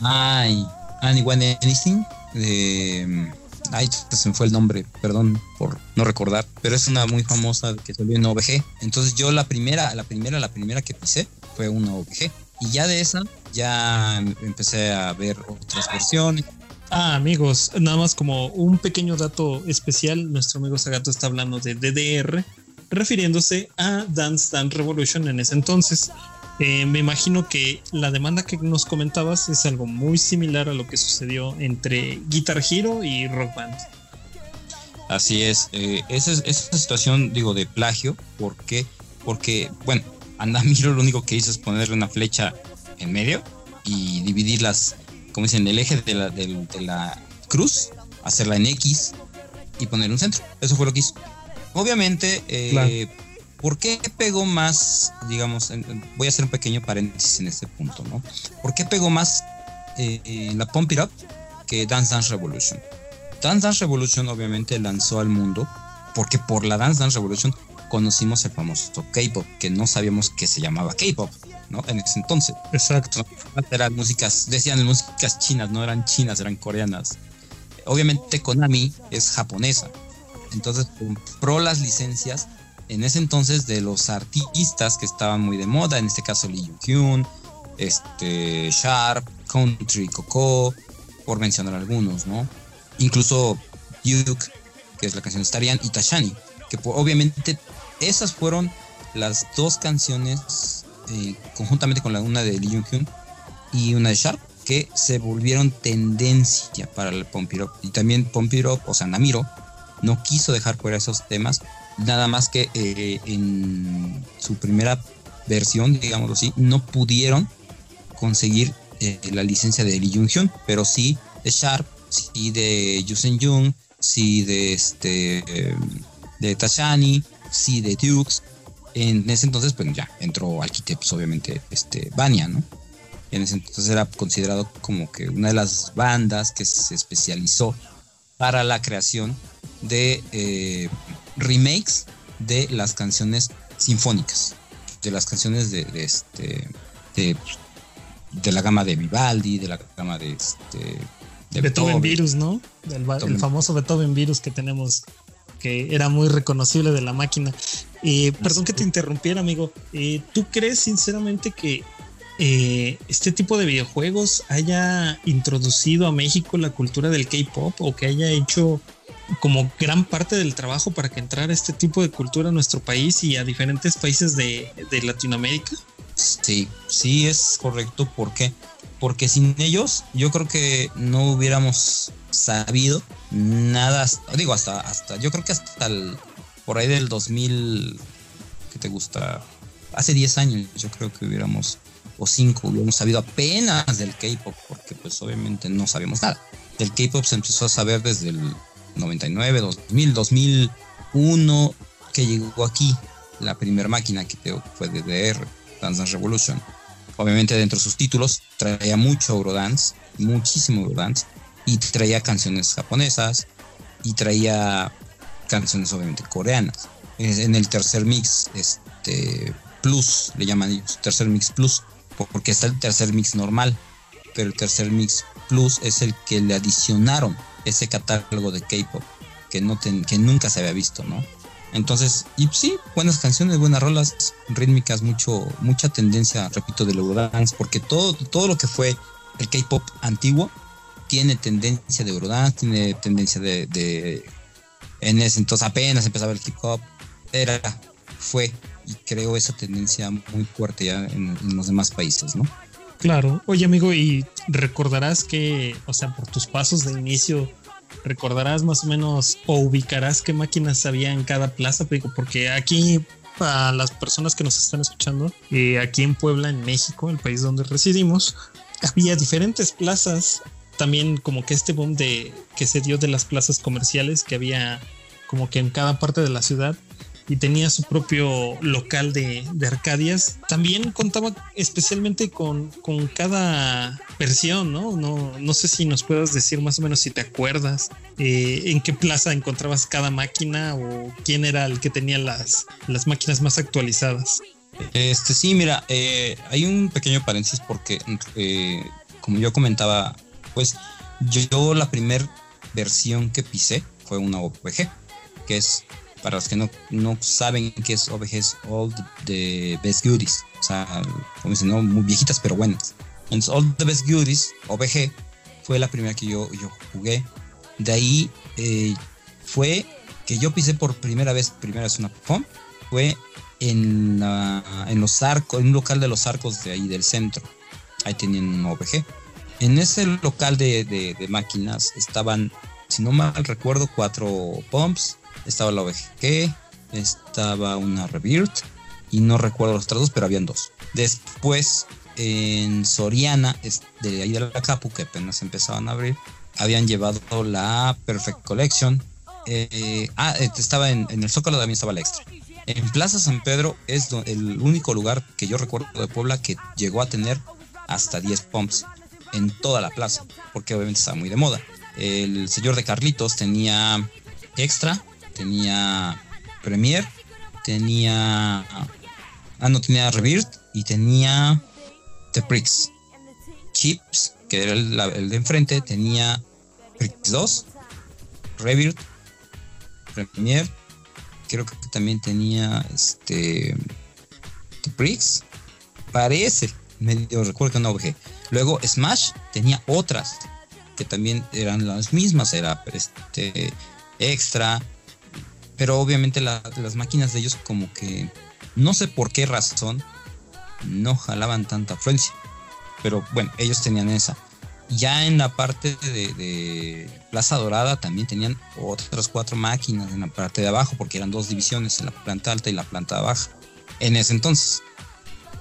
E: Ay, Anyone Anything de ay, se me fue el nombre, perdón por no recordar, pero es una muy famosa que salió en OVG. Entonces yo la primera, la primera, la primera que pisé fue una OVG. Y ya de esa, ya empecé a ver otras versiones.
B: Ah, amigos, nada más como un pequeño dato especial, nuestro amigo Sagato está hablando de DDR, refiriéndose a Dance Dance Revolution en ese entonces. Eh, me imagino que la demanda que nos comentabas es algo muy similar a lo que sucedió entre Guitar Hero y Rock Band.
E: Así es, eh, esa, esa situación, digo, de plagio, ¿por qué? Porque, bueno, Andamiro lo único que hizo es ponerle una flecha en medio y dividirlas, como dicen, el eje de la, de, de la cruz, hacerla en X y poner un centro. Eso fue lo que hizo. Obviamente, eh, claro ¿Por qué pegó más, digamos, voy a hacer un pequeño paréntesis en este punto, ¿no? ¿Por qué pegó más eh, la Pump It Up que Dance Dance Revolution? Dance Dance Revolution obviamente lanzó al mundo porque por la Dance Dance Revolution conocimos el famoso K-pop, que no sabíamos que se llamaba K-pop, ¿no? En ese entonces.
B: Exacto.
E: Eran músicas, decían músicas chinas, no eran chinas, eran coreanas. Obviamente Konami es japonesa. Entonces compró las licencias en ese entonces de los artistas que estaban muy de moda, en este caso Lee Jung este, Sharp, Country Coco, por mencionar algunos, ¿no? Incluso Duke, que es la canción de Starian, y Tashani, que obviamente esas fueron las dos canciones eh, conjuntamente con la una de Lee Jung y una de Sharp que se volvieron tendencia para el Pompirop y también Pompirop, o sea Namiro no quiso dejar fuera esos temas Nada más que eh, en su primera versión, digámoslo así, no pudieron conseguir eh, la licencia de Lee Jung Hyun, pero sí de Sharp, sí de Yusen Jung, sí de este de Tashani, sí de Dukes. En ese entonces, pues ya entró Alquite, pues obviamente, este, Bania, ¿no? En ese entonces era considerado como que una de las bandas que se especializó para la creación de eh, remakes de las canciones sinfónicas, de las canciones de, este de, la gama de Vivaldi, de la gama de este
B: de Beethoven, Virus, ¿no? El, famoso Beethoven Virus que tenemos que era muy reconocible de la máquina. Eh, perdón que te interrumpiera, amigo. Eh, ¿Tú crees sinceramente que eh, este tipo de videojuegos haya introducido a México la cultura del K-pop o que haya hecho como gran parte del trabajo para que entrara este tipo de cultura a nuestro país y a diferentes países de, de Latinoamérica?
E: Sí, sí es correcto. ¿Por qué? Porque sin ellos yo creo que no hubiéramos sabido nada, digo, hasta, hasta, yo creo que hasta el, por ahí del 2000, ¿qué te gusta? Hace 10 años yo creo que hubiéramos, o 5, hubiéramos sabido apenas del K-Pop, porque pues obviamente no sabíamos nada. El K-Pop se empezó a saber desde el 99, 2000, 2001, que llegó aquí la primera máquina que fue DDR, Dance Dance Revolution. Obviamente dentro de sus títulos traía mucho Eurodance, muchísimo Eurodance, y traía canciones japonesas y traía canciones obviamente coreanas. En el tercer mix, este plus, le llaman ellos, tercer mix plus, porque está el tercer mix normal, pero el tercer mix plus es el que le adicionaron ese catálogo de K-pop que, no que nunca se había visto, ¿no? Entonces, y sí, buenas canciones, buenas rolas, rítmicas, mucho, mucha tendencia, repito, del Eurodance, porque todo, todo lo que fue el K-pop antiguo tiene tendencia de Eurodance, tiene tendencia de, en ese entonces apenas empezaba el hip hop, era, fue y creo esa tendencia muy fuerte ya en los demás países, ¿no?
B: Claro. Oye, amigo, y recordarás que, o sea, por tus pasos de inicio, recordarás más o menos o ubicarás qué máquinas había en cada plaza, porque aquí para las personas que nos están escuchando, eh, aquí en Puebla, en México, el país donde residimos, había diferentes plazas, también como que este boom de que se dio de las plazas comerciales que había como que en cada parte de la ciudad y tenía su propio local de, Arcadias. También contaba especialmente con, con cada versión, ¿no? ¿no? No sé si nos puedas decir más o menos si te acuerdas eh, en qué plaza encontrabas cada máquina o quién era el que tenía las, las máquinas más actualizadas.
E: Este sí, mira, eh, hay un pequeño paréntesis porque, eh, como yo comentaba, pues yo la primera versión que pisé fue una OPG, que es para los que no, no saben qué es OVG, es All the Best Goodies. O sea, como dicen, ¿no? muy viejitas pero buenas. Entonces, All the Best Goodies, OVG, fue la primera que yo, yo jugué. De ahí eh, fue que yo pisé por primera vez, primera vez una POM, fue en, en los arcos, en un local de los arcos de ahí del centro. Ahí tenían un OVG. En ese local de, de, de máquinas estaban, si no mal recuerdo, cuatro pumps, estaba la OVG, estaba una Rebirth y no recuerdo los otros pero habían dos. Después en Soriana, de ahí de la Capu, que apenas empezaban a abrir, habían llevado la Perfect Collection. Eh, ah, eh, estaba en, el Zócalo también estaba la extra. En Plaza San Pedro es el único lugar que yo recuerdo de Puebla que llegó a tener hasta 10 pumps en toda la plaza, porque obviamente estaba muy de moda. El señor de Carlitos tenía extra, tenía Premier, tenía. Ah, no, tenía Rebirth y tenía The Prix. Chips, que era el, de enfrente, tenía Prix 2, Rebirth, Premier. Creo que también tenía este. The Prix. Parece, medio recuerdo que no OVG. Luego Smash tenía otras que también eran las mismas, era este extra, pero obviamente las máquinas de ellos como que no sé por qué razón no jalaban tanta afluencia. Pero bueno, ellos tenían esa. Ya en la parte de, Plaza Dorada también tenían otras cuatro máquinas en la parte de abajo, porque eran dos divisiones, en la planta alta y la planta baja. En ese entonces.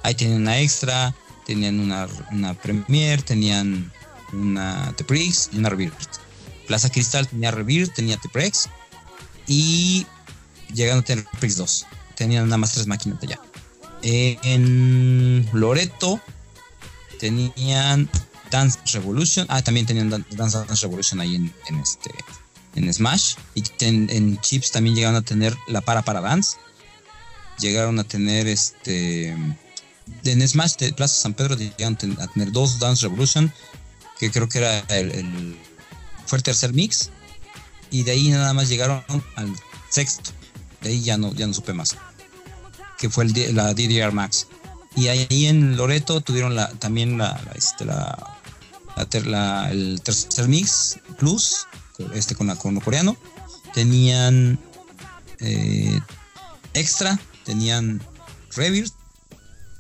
E: Ahí tenían una extra, tenían una, una Premier, tenían una Teprix y una Rebirth. Plaza Cristal tenía Rebirth, tenía Teprex y llegando a tener Prix 2. Tenían nada más tres máquinas allá. en Loreto tenían Dance Revolution. Ah, también tenían Dance, Revolution ahí en, este en Smash. Y en, Chips también llegaron a tener la para para Dance. Llegaron a tener este. En Smash de Plaza San Pedro llegaron a tener dos Dance Revolution. Que creo que era el, fue el tercer mix. Y de ahí nada más llegaron al sexto. De ahí ya no, ya no supe más. Que fue el, la DDR Max. Y ahí en Loreto tuvieron la, también la, este, la, el tercer mix plus, este con, la, con coreano. Tenían eh, extra, tenían reverse.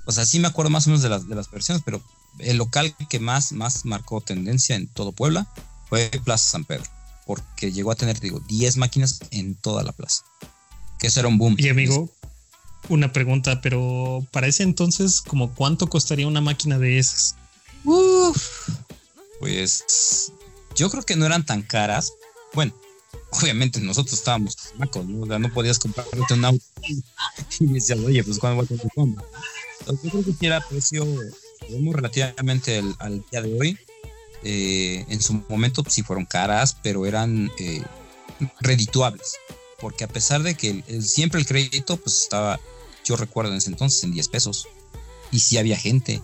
E: O sea, sí me acuerdo más o menos de las, de las versiones, pero el local que más, más marcó tendencia en todo Puebla fue Plaza San Pedro, porque llegó a tener, digo, 10 máquinas en toda la plaza. Que eso era un boom.
B: Y amigo, una pregunta, pero para ese entonces, ¿como cuánto costaría una máquina de esas?
E: pues yo creo que no eran tan caras. Bueno, obviamente nosotros estábamos macos, ¿no? no podías comprarte un auto y me decías, oye, pues cuándo voy a comprar Entonces, yo creo que si era precio relativamente al, día de hoy. Eh, en su momento sí fueron caras, pero eran eh, redituables. Porque a pesar de que siempre el crédito pues estaba yo recuerdo en ese entonces en 10 pesos. Y si había gente.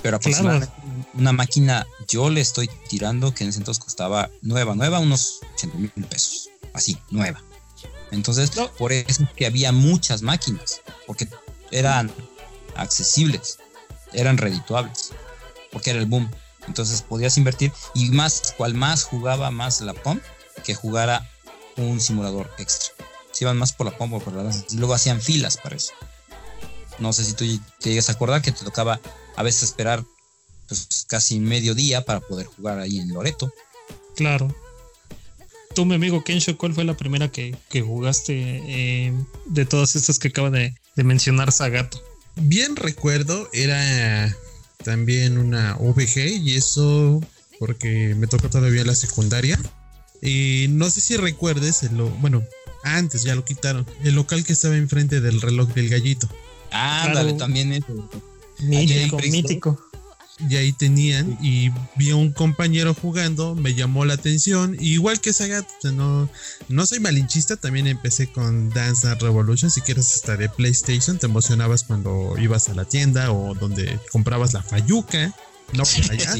E: Pero aproximadamente una máquina, yo le estoy tirando que en ese entonces costaba nueva, nueva, unos 80 mil pesos. Así, nueva. Entonces, por eso que había muchas máquinas, porque eran accesibles, eran redituables, porque era el boom. Entonces podías invertir y más, cual más jugaba más la POM que jugara un simulador extra. Se iban más por la POM o por la danza. Y luego hacían filas para eso. No sé si tú te llegas a acordar que te tocaba a veces esperar pues, casi medio día para poder jugar ahí en Loreto.
B: Claro. Tú, mi amigo Kensho, ¿cuál fue la primera que, jugaste eh, de todas estas que acaba de, mencionar Sagato?
A: Bien recuerdo, era también una VG y eso porque me tocó todavía la secundaria. Y no sé si recuerdes, lo, bueno, antes ya lo quitaron, el local que estaba enfrente del reloj del gallito.
E: Ándale, también es.
B: Mítico, mítico.
A: Y ahí tenían, y vi a un compañero jugando, me llamó la atención. igual que Sagat, no, no soy malinchista, también empecé con Dance Revolution. Si quieres hasta de PlayStation, te emocionabas cuando ibas a la tienda o donde comprabas la Fayuca. No por allá,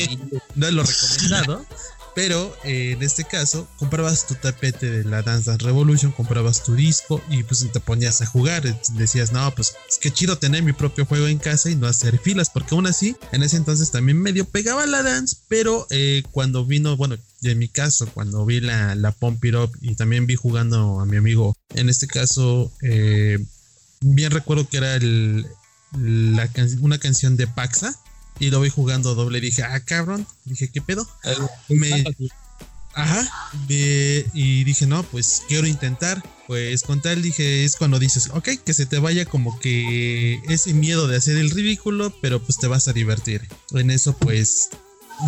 A: no es lo recomendado. Pero eh, en este caso, comprabas tu tapete de la Dance Revolution, comprabas tu disco y pues te ponías a jugar. Decías, no, pues es que chido tener mi propio juego en casa y no hacer filas, porque aún así, en ese entonces también medio pegaba la dance, pero eh, cuando vino, bueno, en mi caso, cuando vi la, la Pump It Up y también vi jugando a mi amigo, en este caso, eh, bien recuerdo que era la una canción de Paxa y lo voy jugando doble. Dije, ah, cabrón. Dije, ¿qué pedo? Me, ajá. y dije, no, pues quiero intentar. Pues con tal dije, es cuando dices, ok, que se te vaya como que ese miedo de hacer el ridículo, pero pues te vas a divertir. En eso, pues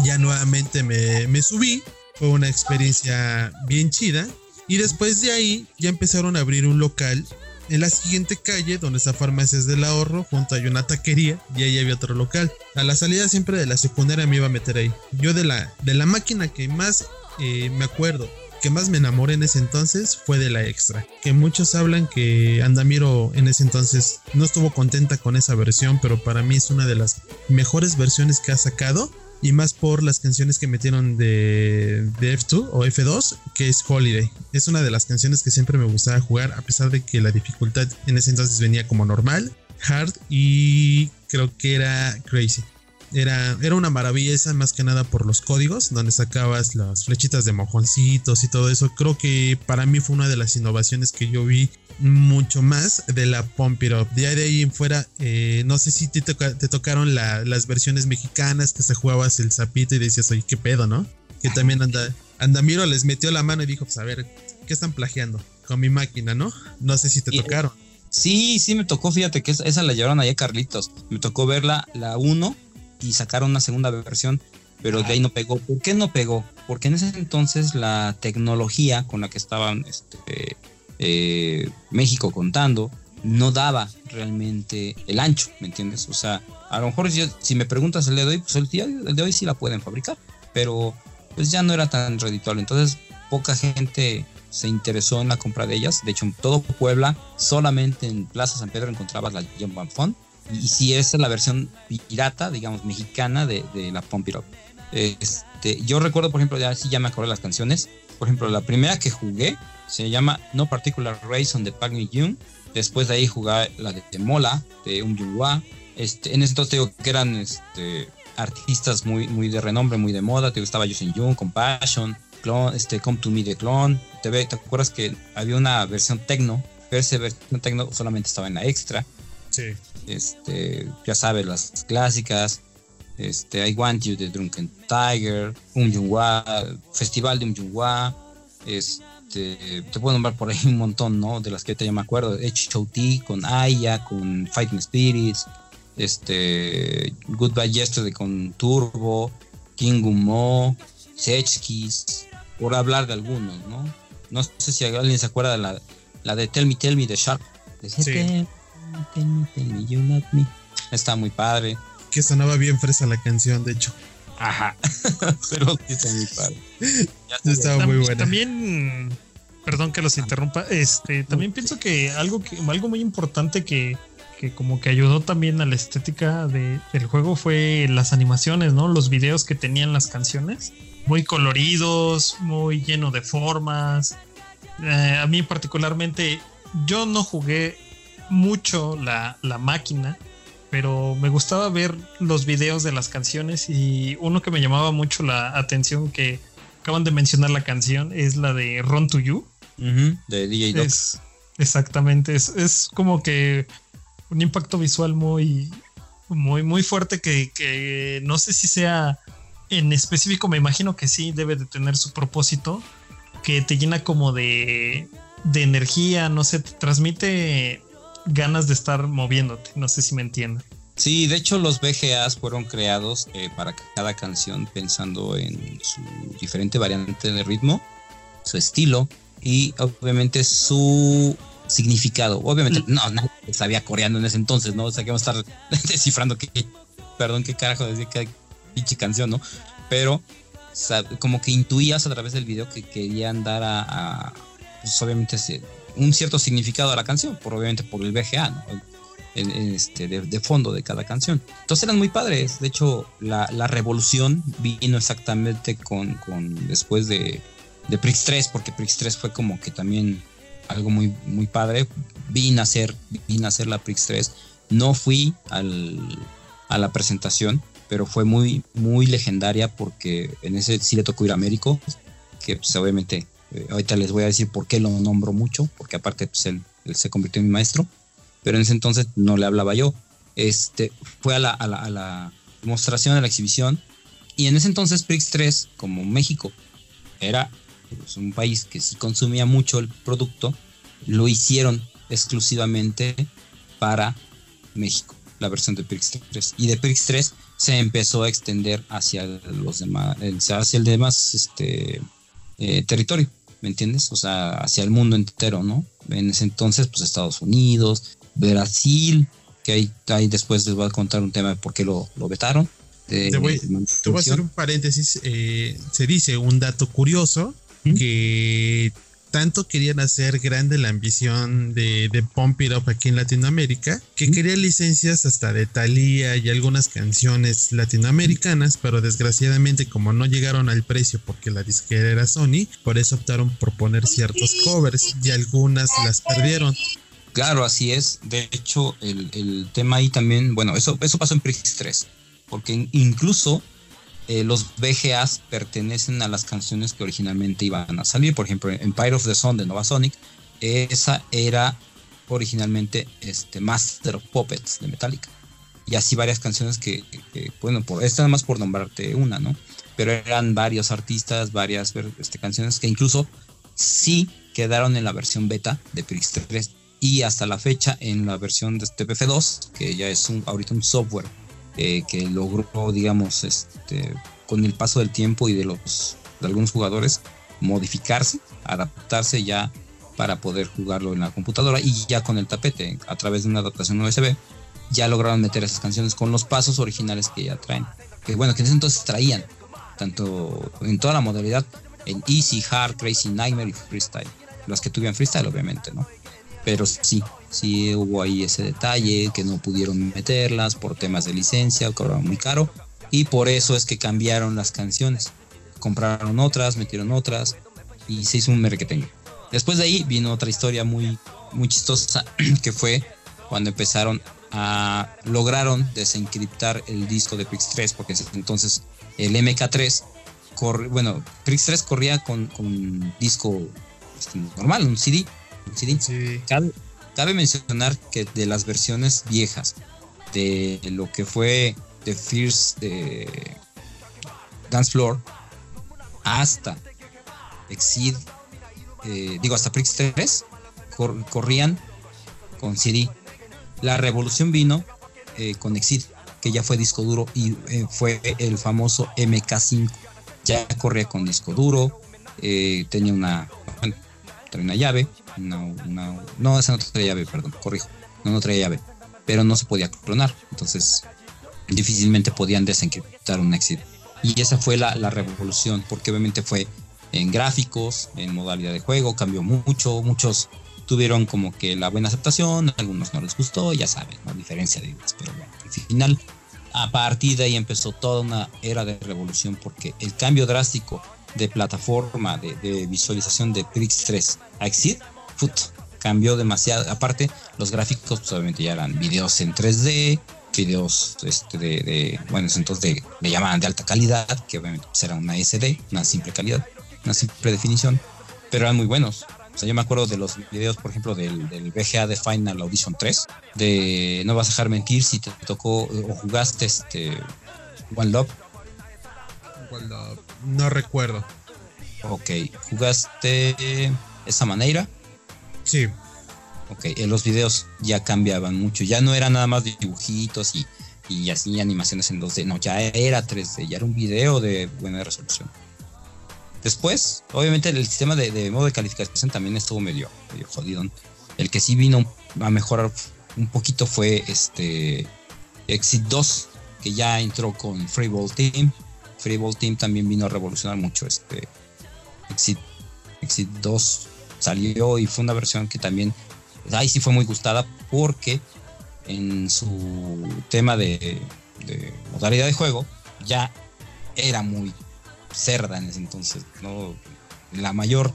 A: ya nuevamente me, me subí. Fue una experiencia bien chida. Y después de ahí ya empezaron a abrir un local en la siguiente calle, donde está Farmacias del Ahorro, junto hay una taquería y ahí había otro local. A la salida siempre de la secundaria me iba a meter ahí. Yo de la, de la máquina que más eh, me acuerdo, que más me enamoré en ese entonces fue de la extra. Que muchos hablan que Andamiro en ese entonces no estuvo contenta con esa versión, pero para mí es una de las mejores versiones que ha sacado y más por las canciones que metieron de, F2 o F2, que es Holiday. Es una de las canciones que siempre me gustaba jugar, a pesar de que la dificultad en ese entonces venía como normal, hard y creo que era crazy. Era, era una maravilla esa más que nada por los códigos, donde sacabas las flechitas de mojoncitos y todo eso. Creo que para mí fue una de las innovaciones que yo vi mucho más de la Pump It Up. De ahí en fuera, eh, no sé si te, te tocaron las versiones mexicanas que se jugabas el zapito y decías, oye, qué pedo, ¿no? Que también anda, Andamiro les metió la mano y dijo, pues a ver, ¿qué están plagiando? Con mi máquina, ¿no? No sé si te tocaron.
E: Sí, sí me tocó, fíjate que esa, la llevaron allá Carlitos. Me tocó verla, la 1, y sacaron una segunda versión, pero de ahí no pegó. ¿Por qué no pegó? Porque en ese entonces la tecnología con la que estaban este, eh, México contando no daba realmente el ancho, ¿me entiendes? O sea, a lo mejor si, me preguntas el de hoy, pues el, día, el de hoy sí la pueden fabricar, pero pues ya no era tan redituable. Entonces, poca gente se interesó en la compra de ellas. De hecho, en todo Puebla, solamente en Plaza San Pedro encontrabas la Jump Fun y si esa es la versión pirata, digamos, mexicana de, la Pump It Up. Este, yo recuerdo, por ejemplo, ya sí ya me acuerdo las canciones. Por ejemplo, la primera que jugué se llama No Particular Race on the Pac Young. Después de ahí jugué la de Mola, de Un este, en ese entonces digo que eran este, artistas muy, muy de renombre, muy de moda. Te gustaba Justin Jung, Compassion, Clone, este, Come to Me de Clone. ¿Te, ¿Te acuerdas que había una versión techno? Pero esa versión techno solamente estaba en la extra.
A: Sí.
E: Este, ya sabes, las clásicas. Este, I Want You de Drunken Tiger, Um Jungwa, Festival de Um Jungwa, este, te puedo nombrar por ahí un montón, ¿no? De las que te ya me acuerdo, H.O.T. con Aya, con Fighting Spirits, este, Goodbye Yesterday con Turbo, King Mo, Sechkis, por hablar de algunos, ¿no? No sé si alguien se acuerda de la, la de Tell Me, Tell Me de Sharp.
A: Sí.
E: Tell me, tell me, tell me you love me. Está muy padre.
A: Que sonaba bien fresa la canción, de hecho.
E: Ajá. Pero sí está muy padre. Ya
A: Estaba muy buena.
B: También, perdón que los interrumpa, este, también pienso que algo que algo muy importante que, que como que ayudó también a la estética de- del juego fue las animaciones, ¿no? Los videos que tenían las canciones, muy coloridos, muy lleno de formas. Eh, a mí particularmente, yo no jugué mucho la, la máquina, pero me gustaba ver los videos de las canciones y uno que me llamaba mucho la atención que acaban de mencionar la canción es la de Run to You.
E: De DJ Doc.
B: Es exactamente, es, es como que un impacto visual muy, muy, muy fuerte que, que no sé si sea en específico, me imagino que sí, debe de tener su propósito, que te llena como de, de energía, no sé, te transmite ganas de estar moviéndote, no sé si me entienden.
E: Sí, de hecho los VGAs fueron creados eh, para cada canción pensando en su diferente variante de ritmo, su estilo y obviamente su significado. Obviamente no, nadie sabía coreano en ese entonces, ¿no? O sea, que vamos a estar descifrando qué, perdón, qué carajo decía cada pinche canción, ¿no? Pero como que intuías a través del video que querían dar a, a, pues, obviamente un cierto significado a la canción, por obviamente por el VGA, ¿no? este, de, fondo de cada canción. Entonces eran muy padres. De hecho, la, la revolución vino exactamente con, con después de, de Prix 3, porque Prix 3 fue como que también algo muy, muy padre. Vine a hacer, vine a hacer la Prix 3. No fui al, a la presentación, pero fue muy, muy legendaria porque en ese sí le tocó ir a Américo, que pues obviamente eh, ahorita les voy a decir por qué lo nombro mucho, porque aparte pues él, se convirtió en mi maestro pero en ese entonces no le hablaba yo. Este, fue a la, a la, a la demostración, a la exhibición, y en ese entonces Prix 3, como México era pues, un país que sí consumía mucho el producto, lo hicieron exclusivamente para México, la versión de Prix 3. Y de Prix 3 se empezó a extender hacia los demás, hacia el demás este, eh, territorio, ¿me entiendes? O sea, hacia el mundo entero, ¿no? En ese entonces, pues Estados Unidos, Brasil, que ahí, ahí después les voy a contar un tema de por qué lo, lo vetaron. de-
A: Te voy-
E: de
A: Te voy a hacer un paréntesis. eh, se dice un dato curioso
E: ¿Mm?
A: que tanto querían hacer grande la ambición de, de Pump It Up aquí en Latinoamérica que querían licencias hasta de Thalía y algunas canciones latinoamericanas, pero desgraciadamente como no llegaron al precio porque la disquera era Sony, por eso optaron por poner ciertos covers y algunas las perdieron.
E: Claro, así es. De hecho, el, el tema ahí también, bueno, eso, eso pasó en Prix 3, porque in- incluso eh, los VGAs pertenecen a las canciones que originalmente iban a salir. Por ejemplo, Empire of the Sun de Nova Sonic, esa era originalmente este, Master of Puppets de Metallica. Y así varias canciones que, bueno, por, esta nada más por nombrarte una, ¿no? Pero eran varios artistas, varias este, canciones que incluso sí quedaron en la versión beta de Prix 3 y hasta la fecha en la versión de este PF2, que ya es un, ahorita un software eh, que logró, digamos, este, con el paso del tiempo y de los de algunos jugadores, modificarse, adaptarse ya para poder jugarlo en la computadora y ya con el tapete, a través de una adaptación USB, ya lograron meter esas canciones con los pasos originales que ya traen. Que bueno, que en ese entonces traían, tanto en toda la modalidad, en Easy, Hard, Crazy, Nightmare y Freestyle. Los que tuvieron Freestyle, obviamente, ¿no? Pero sí, sí hubo ahí ese detalle que no pudieron meterlas por temas de licencia, cobraban muy caro. Y por eso es que cambiaron las canciones. Compraron otras, metieron otras y se hizo un merqueteño. Después de ahí vino otra historia muy, muy chistosa que fue cuando empezaron lograron desencriptar el disco de Prix 3, porque entonces el MK3, bueno, Prix 3 corría con, con disco este, normal, un CD. Un CD. Cabe, mencionar que de las versiones viejas de lo que fue The First de Dance Floor hasta Exceed, eh, digo, hasta Prix 3, corrían con CD. La revolución vino eh, con Exit, que ya fue disco duro y eh, fue el famoso MK5. Ya corría con disco duro, eh, tenía una, una llave, no, esa no traía llave, perdón, corrijo, no, no traía llave, pero no se podía clonar, entonces difícilmente podían desencriptar un Exit. Y esa fue la, la revolución, porque obviamente fue en gráficos, en modalidad de juego, cambió mucho, muchos tuvieron como que la buena aceptación, algunos no les gustó, ya saben, la diferencia de ideas, pero bueno, al final, a partir de ahí empezó toda una era de revolución porque el cambio drástico de plataforma de, visualización de Prix 3 a Exit, put, cambió demasiado. Aparte, los gráficos pues, obviamente ya eran videos en 3D, videos este, de, bueno, entonces de, le llamaban de alta calidad, que obviamente pues, era una SD, una simple calidad, una simple definición, pero eran muy buenos yo me acuerdo de los videos, por ejemplo, del, del VGA de Final Audition 3, de No vas a dejar mentir si te tocó o jugaste este One Love.
A: One Love. No recuerdo.
E: Ok, ¿jugaste esa manera?
A: Sí.
E: Ok, en los videos ya cambiaban mucho, ya no era nada más dibujitos y, y así animaciones en 2D, no, ya era 3D, ya era un video de buena resolución. Después, obviamente, el sistema de, modo de calificación también estuvo medio, medio jodido. El que sí vino a mejorar un poquito fue este Exit 2, que ya entró con Freeball Team. Freeball Team también vino a revolucionar mucho este Exit, Exit 2 salió y fue una versión que también ahí sí fue muy gustada porque en su tema de, modalidad de juego ya era muy cerda en ese entonces. ¿no? La mayor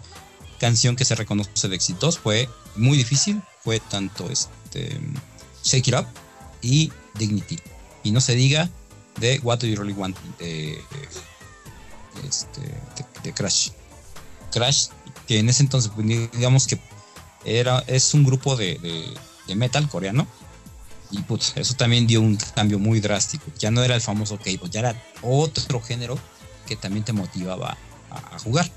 E: canción que se reconoce de éxitos fue muy difícil, fue tanto este, Shake It Up y Dignity. Y no se diga de What Do You Really Want de, este, de, Crash. Crash, que en ese entonces, pues, digamos que era, es un grupo de, de metal coreano. Y pues eso también dio un cambio muy drástico. Ya no era el famoso K-pop, ya era otro género que también te motivaba a, jugar.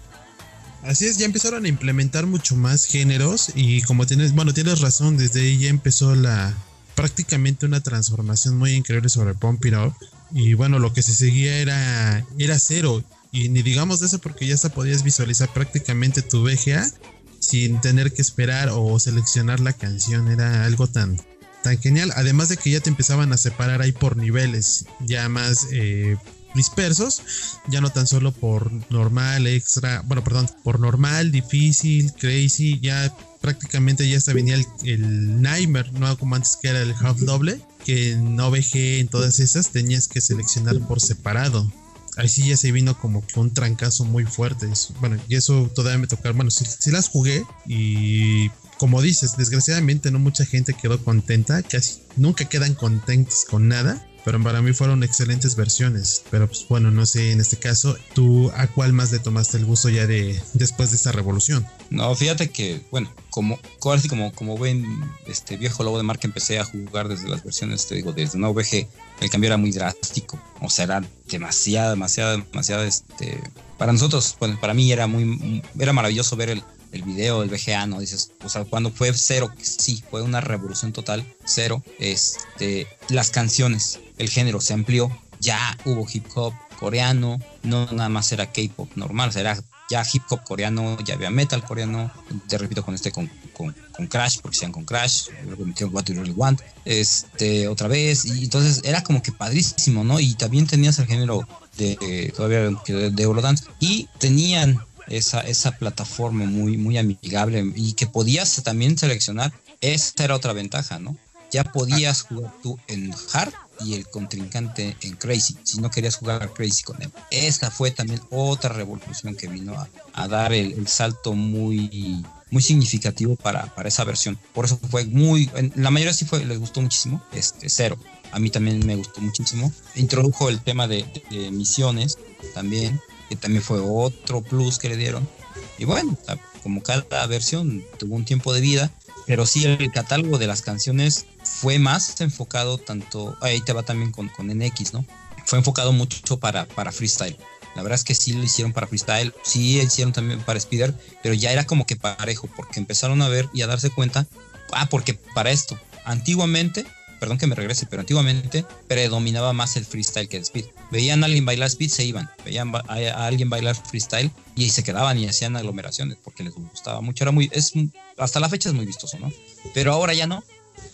A: Así es, ya empezaron a implementar mucho más géneros y como tienes, bueno, tienes razón, desde ahí ya empezó la prácticamente una transformación muy increíble sobre Pump It Up y bueno, lo que se seguía era era cero y ni digamos de eso porque ya hasta podías visualizar prácticamente tu VGA sin tener que esperar o seleccionar la canción, era algo tan tan genial, además de que ya te empezaban a separar ahí por niveles, ya más eh, dispersos, ya no tan solo por normal, extra, bueno, perdón, por normal, difícil, crazy, ya prácticamente ya hasta venía el, el Nightmare, no como antes que era el half doble, que en OBG, en todas esas, tenías que seleccionar por separado. Ahí sí ya se vino como que un trancazo muy fuerte. Bueno, y eso todavía me toca. Bueno, si las jugué y como dices, desgraciadamente no mucha gente quedó contenta, casi nunca quedan contentos con nada pero para mí fueron excelentes versiones. Pero pues bueno, no sé, en este caso, ¿tú a cuál más le tomaste el gusto ya de después de esta revolución?
E: No, fíjate que, bueno, como, como, como ven, este viejo lobo de marca empecé a jugar desde las versiones, te digo, desde una VG, el cambio era muy drástico. O sea, era demasiado, demasiado, demasiado, este, para nosotros, bueno, para mí era muy, era maravilloso ver el, el video, el VGA, ¿no? Dices, o sea, cuando fue cero, sí, fue una revolución total, cero, este, las canciones, el género se amplió, ya hubo hip hop coreano, no nada más era K-pop normal, era ya hip hop coreano, ya había metal coreano, te repito con este, con, con, Crash, porque sean con Crash, luego metieron What You Really Want, este, otra vez, y entonces era como que padrísimo, ¿no? Y también tenías el género de, todavía de Eurodance, y tenían esa, esa plataforma muy, muy amigable y que podías también seleccionar. Esa era otra ventaja, ¿no? Ya podías jugar tú en hard y el contrincante en crazy, si no querías jugar crazy con él. Esa fue también otra revolución que vino a, dar el, salto muy muy significativo para, para esa versión. Por eso fue muy, la mayoría sí fue, les gustó muchísimo, este, cero. A mí también me gustó muchísimo. Introdujo el tema de, misiones también, que también fue otro plus que le dieron. Y bueno, como cada versión tuvo un tiempo de vida, pero sí el catálogo de las canciones fue más enfocado tanto, ahí te va también con, con NX, ¿no? Fue enfocado mucho para, para freestyle. La verdad es que sí lo hicieron para freestyle, sí hicieron también para speeder, pero ya era como que parejo, porque empezaron a ver y a darse cuenta, ah, porque para esto, antiguamente, perdón que me regrese, pero antiguamente predominaba más el freestyle que el speed. Veían a alguien bailar speed, se iban, veían a, alguien bailar freestyle y se quedaban y hacían aglomeraciones porque les gustaba mucho. Era muy, es, hasta la fecha es muy vistoso, ¿no? Pero ahora ya no,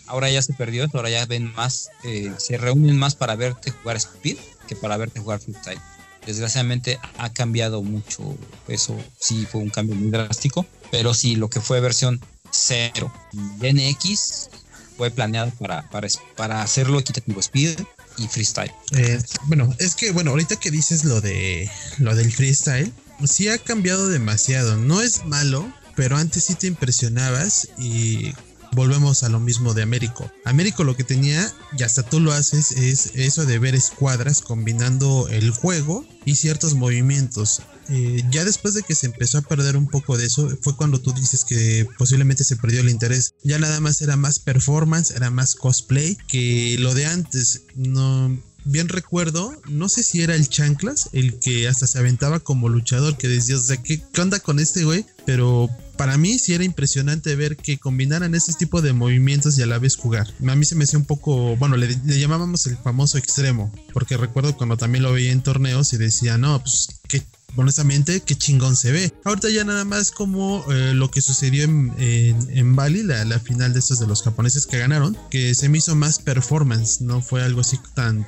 E: ahora ya se perdió, ahora ya ven más, eh, se reúnen más para verte jugar speed que para verte jugar freestyle desgraciadamente ha cambiado mucho. Eso sí fue un cambio muy drástico. Pero sí, lo que fue versión 0 y NX fue planeado para, para, hacerlo equitativo speed y freestyle.
A: Eh, bueno, es que bueno, ahorita que dices lo de lo del freestyle, sí ha cambiado demasiado. No es malo, pero antes sí te impresionabas y volvemos a lo mismo de Américo. Américo lo que tenía, y hasta tú lo haces, es eso de ver escuadras combinando el juego y ciertos movimientos. Eh, ya después de que se empezó a perder un poco de eso, fue cuando tú dices que posiblemente se perdió el interés. Ya nada más era más performance, era más cosplay que lo de antes. No bien recuerdo, no sé si era el Chanclas, el que hasta se aventaba como luchador, que decía, o sea, ¿qué, onda con este güey? Pero para mí sí era impresionante ver que combinaran ese tipo de movimientos y a la vez jugar. A mí se me hacía un poco, bueno, le, le llamábamos el famoso extremo, porque recuerdo cuando también lo veía en torneos y decía, no, pues qué honestamente, qué chingón se ve. Ahorita ya nada más como eh, lo que sucedió en, en, Bali, la, final de estos de los japoneses que ganaron, que se me hizo más performance, no fue algo así tan,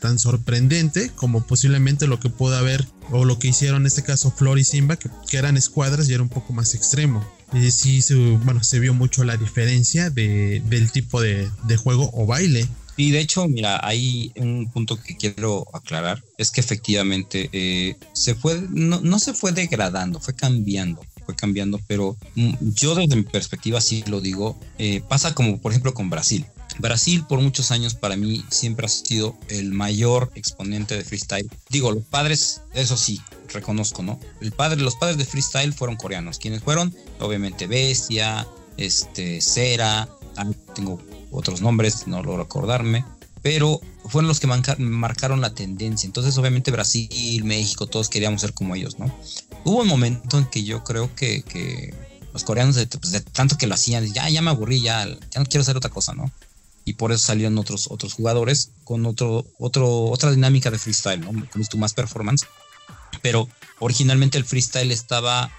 A: tan, sorprendente como posiblemente lo que pudo haber o lo que hicieron en este caso Flor y Simba, que, eran escuadras y era un poco más extremo. Y sí, se, bueno, se vio mucho la diferencia de, del tipo de, de juego o baile
E: y de hecho, mira, hay un punto que quiero aclarar, es que efectivamente eh, se fue, no, se fue degradando, fue cambiando, fue cambiando, pero mm, yo desde mi perspectiva sí lo digo, eh, pasa como por ejemplo con Brasil. Brasil por muchos años para mí siempre ha sido el mayor exponente de freestyle. Digo, los padres, eso sí, reconozco, ¿no? El padre, los padres de freestyle fueron coreanos. quienes fueron? Obviamente Bestia, este, Cera, tengo otros nombres, no logro acordarme, pero fueron los que marcaron la tendencia. Entonces, obviamente, Brasil, México, todos queríamos ser como ellos, ¿no? Hubo un momento en que yo creo que, los coreanos, pues, de, tanto que lo hacían, ya, ya me aburrí, ya, ya no quiero hacer otra cosa, ¿no? Y por eso salieron otros, otros jugadores con otro, otro, otra dinámica de freestyle, ¿no? Como tu más performance. Pero originalmente el freestyle estaba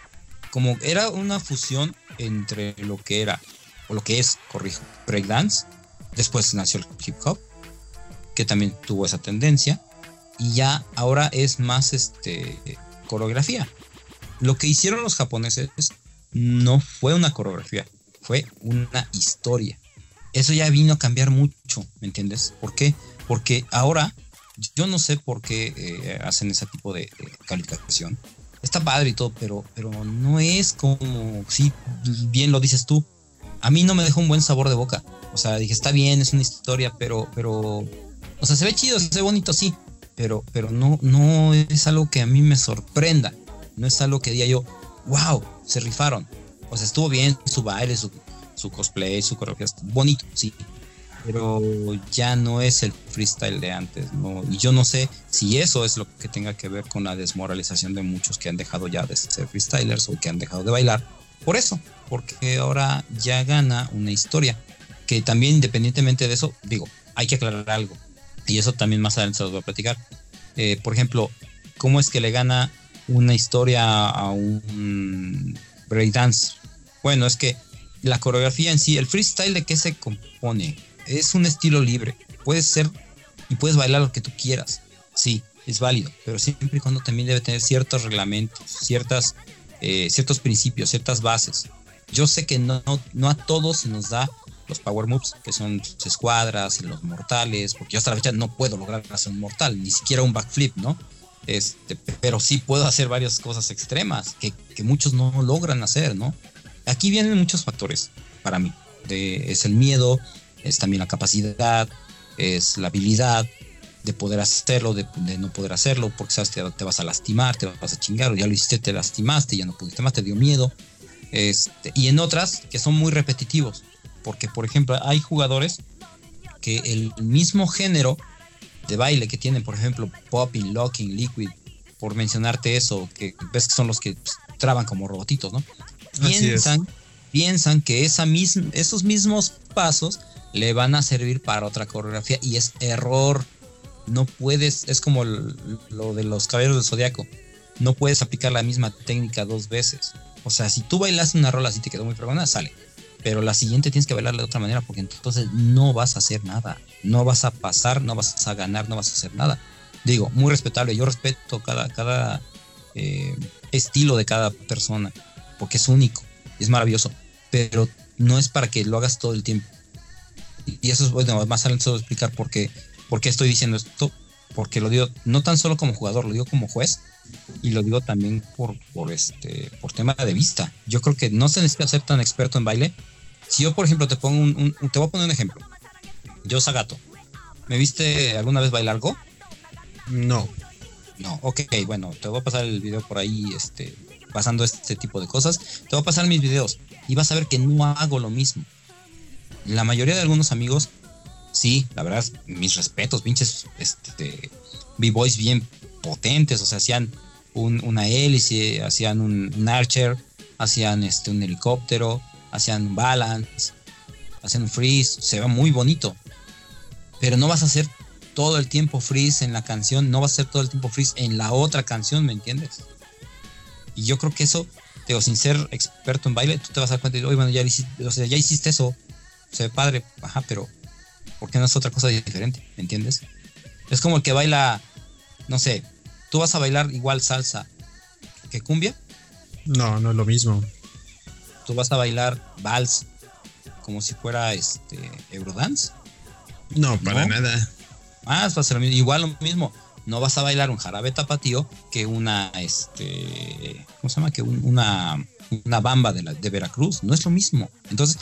E: como, era una fusión entre lo que era o lo que es, corrijo, breakdance. Después nació el hip hop, que también tuvo esa tendencia. Y ya ahora es más este, coreografía. Lo que hicieron los japoneses no fue una coreografía, fue una historia. Eso ya vino a cambiar mucho, ¿me entiendes? ¿Por qué? Porque ahora yo no sé por qué eh, hacen ese tipo de, calificación. Está padre y todo, pero, pero no es como, si bien lo dices tú, a mí no me dejó un buen sabor de boca. O sea, dije, está bien, es una historia, pero, pero, o sea, se ve chido, se ve bonito, sí, pero, pero no, no es algo que a mí me sorprenda. No es algo que diga yo, wow, se rifaron. O sea, estuvo bien su baile, su, su cosplay, su coreografía, bonito, sí. Pero ya no es el freestyle de antes, ¿no? Y yo no sé si eso es lo que tenga que ver con la desmoralización de muchos que han dejado ya de ser freestylers o que han dejado de bailar. Por eso, porque ahora ya gana una historia. Que también independientemente de eso, digo, hay que aclarar algo. Y eso también más adelante se los voy a platicar. Eh, por ejemplo, ¿cómo es que le gana una historia a un breakdance? Bueno, es que la coreografía en sí, el freestyle de qué se compone, es un estilo libre. Puedes ser y puedes bailar lo que tú quieras. Sí, es válido, pero siempre y cuando también debe tener ciertos reglamentos, ciertas, eh, ciertos principios, ciertas bases. Yo sé que no, no a todos se nos da los power moves, que son las escuadras los mortales, porque yo hasta la fecha no puedo lograr hacer un mortal, ni siquiera un backflip, ¿no? Este, pero sí puedo hacer varias cosas extremas que, muchos no logran hacer, ¿no? aquí vienen muchos factores para mí. es el miedo, es también la capacidad, es la habilidad de poder hacerlo, de, no poder hacerlo, porque sabes que te, vas a lastimar, te vas a chingar, o ya lo hiciste, te lastimaste, ya no pudiste más, te dio miedo. Este, y en otras que son muy repetitivos, porque por ejemplo hay jugadores que el mismo género de baile que tienen, por ejemplo, popping, locking, liquid, por mencionarte eso, que ves que son los que pues, traban como robotitos, ¿no? Piensan, piensan que esa misma, esos mismos pasos le van a servir para otra coreografía y es error. No puedes, es como lo de los caballeros del zodiaco. No puedes aplicar la misma técnica dos veces. O sea, si tú bailas una rola así te quedó muy fregona, sale. Pero la siguiente tienes que bailarla de otra manera porque entonces no vas a hacer nada. No vas a pasar, no vas a ganar, no vas a hacer nada. Digo, muy respetable. Yo respeto cada, cada eh, estilo de cada persona porque es único, es maravilloso. Pero no es para que lo hagas todo el tiempo y eso es bueno, más adelante voy explicar por qué, por qué estoy diciendo esto, porque lo digo no tan solo como jugador, lo digo como juez y lo digo también por, por, este, por tema de vista. Yo creo que no se necesita ser tan experto en baile. Si yo, por ejemplo, te pongo un, te voy a poner un ejemplo. Yo, Sagato, ¿me viste alguna vez bailar Go?
A: No.
E: No, ok, bueno, te voy a pasar el video por ahí, este, pasando este tipo de cosas. Te voy a pasar mis videos y vas a ver que no hago lo mismo la mayoría de algunos amigos, sí, la verdad, mis respetos, pinches este, B-Boys bien potentes, o sea, hacían una hélice, hacían un, archer, hacían este, un helicóptero, hacían un balance, hacían un freeze, se ve muy bonito. Pero no vas a hacer todo el tiempo freeze en la canción, no vas a hacer todo el tiempo freeze en la otra canción, ¿me entiendes? Y yo creo que eso, digo, sin ser experto en baile, tú te vas a dar cuenta de, oye, bueno, ya hiciste, ya hiciste eso, se ve padre, ajá, pero ¿por qué no es otra cosa diferente? ¿Me entiendes? Es como el que baila, no sé, tú vas a bailar igual salsa que cumbia.
A: No, no es lo mismo.
E: Tú vas a bailar vals como si fuera este Eurodance.
A: No, para nada.
E: Más va a ser igual lo mismo. No vas a bailar un jarabe tapatío que una, este, ¿cómo se llama? Que una, una bamba de, la, de Veracruz. No es lo mismo. Entonces,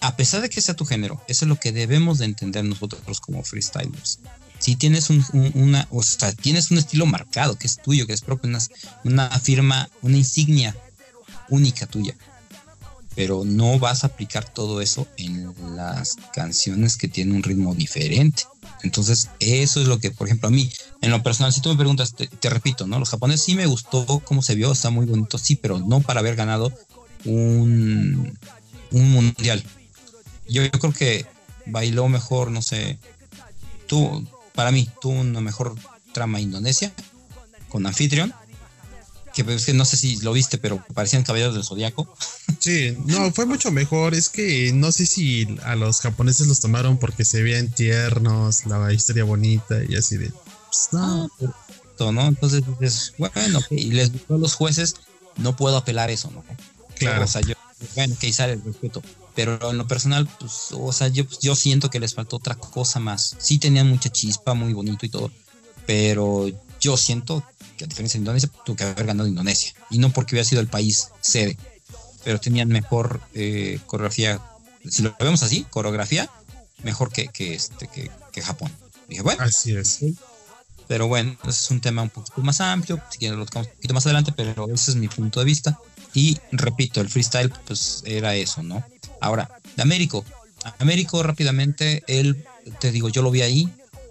E: a pesar de que sea tu género, eso es lo que debemos de entender nosotros como freestylers. Si tienes un, una, o sea, tienes un estilo marcado, que es tuyo, que es propio, una, una firma, una insignia única tuya, pero no vas a aplicar todo eso en las canciones que tienen un ritmo diferente. Entonces, eso es lo que, por ejemplo, a mí, en lo personal, si tú me preguntas, te, te repito, ¿no? Los japoneses sí me gustó cómo se vio, está muy bonito, sí, pero no para haber ganado un, un mundial. Yo, creo que bailó mejor, no sé, tú, para mí, tuvo una mejor trama Indonesia con Anfitrión. Que, pues, que no sé si lo viste, pero parecían caballeros del zodiaco.
A: Sí, no, fue mucho mejor. Es que no sé si a los japoneses los tomaron porque se veían tiernos, la historia bonita y así de. Pues, no.
E: Ah, ¿no? Entonces, bueno, y les gustó a los jueces, no puedo apelar eso, ¿no?
A: Claro.
E: O sea, yo, bueno, que sale el respeto pero en lo personal, pues, o sea, yo, yo siento que les faltó otra cosa más. Sí tenían mucha chispa, muy bonito y todo, pero yo siento que a diferencia de Indonesia, tuvo que haber ganado Indonesia. Y no porque hubiera sido el país sede, pero tenían mejor eh, coreografía. Si lo vemos así, coreografía, mejor que, que, este, que, que Japón.
A: Dije, bueno. Así es.
E: Pero bueno, ese es un tema un poquito más amplio, si quieren lo tocamos un poquito más adelante, pero ese es mi punto de vista. Y repito, el freestyle pues era eso, ¿no? Ahora, de Américo. Américo rápidamente, él, te digo, yo lo vi ahí,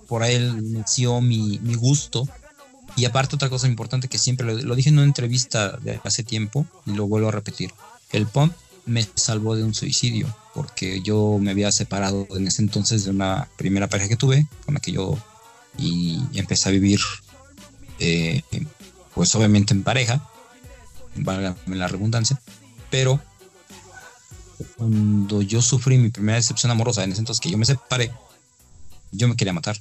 E: por él nació mi, mi gusto. Y aparte otra cosa importante que siempre lo, dije en una entrevista de hace tiempo y lo vuelvo a repetir. El pump me salvó de un suicidio porque yo me había separado en ese entonces de una primera pareja que tuve con la que yo y empecé a vivir eh, pues obviamente en pareja, válgame la redundancia, pero cuando yo sufrí mi primera decepción amorosa, en ese entonces que yo me separé, yo me quería matar,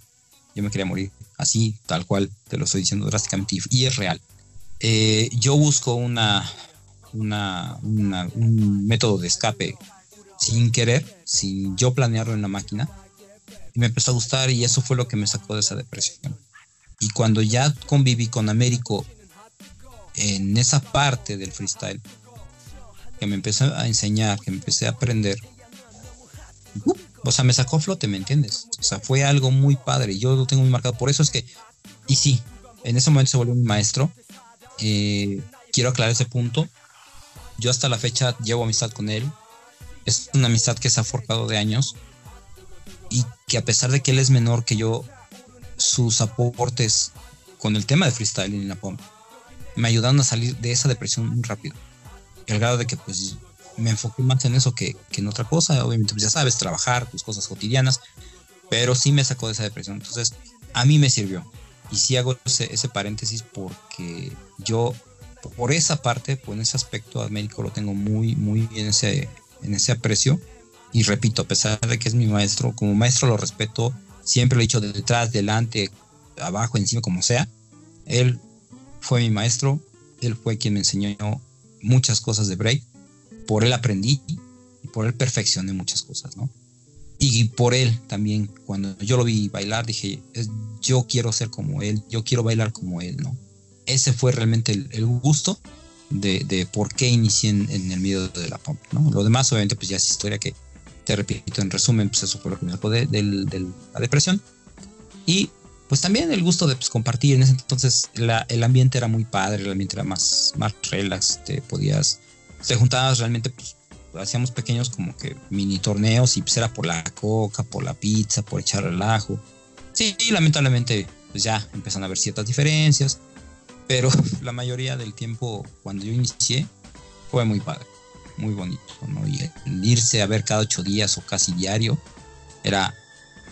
E: yo me quería morir, así, tal cual, te lo estoy diciendo drásticamente, y es real. Eh, yo busco una, una, un método de escape sin querer, sin yo planearlo en la máquina, y me empezó a gustar y eso fue lo que me sacó de esa depresión. Y cuando ya conviví con Américo en esa parte del freestyle, que me empecé a enseñar, que me empecé a aprender, o sea, me sacó flote, ¿me entiendes? O sea, fue algo muy padre. Yo lo tengo muy marcado. Por eso es que, y sí, en ese momento se volvió mi maestro. Eh, quiero aclarar ese punto. Yo hasta la fecha llevo amistad con él. Es una amistad que se ha forjado de años. Y que a pesar de que él es menor que yo, sus aportes con el tema de freestyle en la POM me ayudaron a salir de esa depresión muy rápido. El grado de que pues me enfoqué más en eso que, en otra cosa. Obviamente, pues ya sabes, trabajar, tus cosas cotidianas, pero sí me sacó de esa depresión. Entonces, a mí me sirvió. Y sí hago ese, paréntesis porque yo, por esa parte, por ese aspecto a médico lo tengo muy, muy en ese, en ese aprecio. Y repito, a pesar de que es mi maestro, como maestro lo respeto, siempre lo he dicho detrás, delante, abajo, encima, como sea. Él fue mi maestro, él fue quien me enseñó muchas cosas de break por él aprendí y por él perfeccioné muchas cosas, ¿no? Y por él también, cuando yo lo vi bailar, dije, yo quiero ser como él, yo quiero bailar como él, ¿no? Ese fue realmente el, gusto de, por qué inicié en, el medio de la pop, ¿no? Lo demás, obviamente, pues ya es historia que, te repito, en resumen, pues eso fue lo que me sacó de, la depresión. Y pues también el gusto de pues, compartir. En ese entonces el ambiente era muy padre, el ambiente era más, más relax, te podías te juntabas realmente, pues hacíamos pequeños como que mini torneos y pues era por la coca, por la pizza, por echar relajo. Sí, lamentablemente pues ya empiezan a haber ciertas diferencias, pero la mayoría del tiempo cuando yo inicié fue muy padre, muy bonito, ¿no? Y irse a ver cada ocho días o casi diario era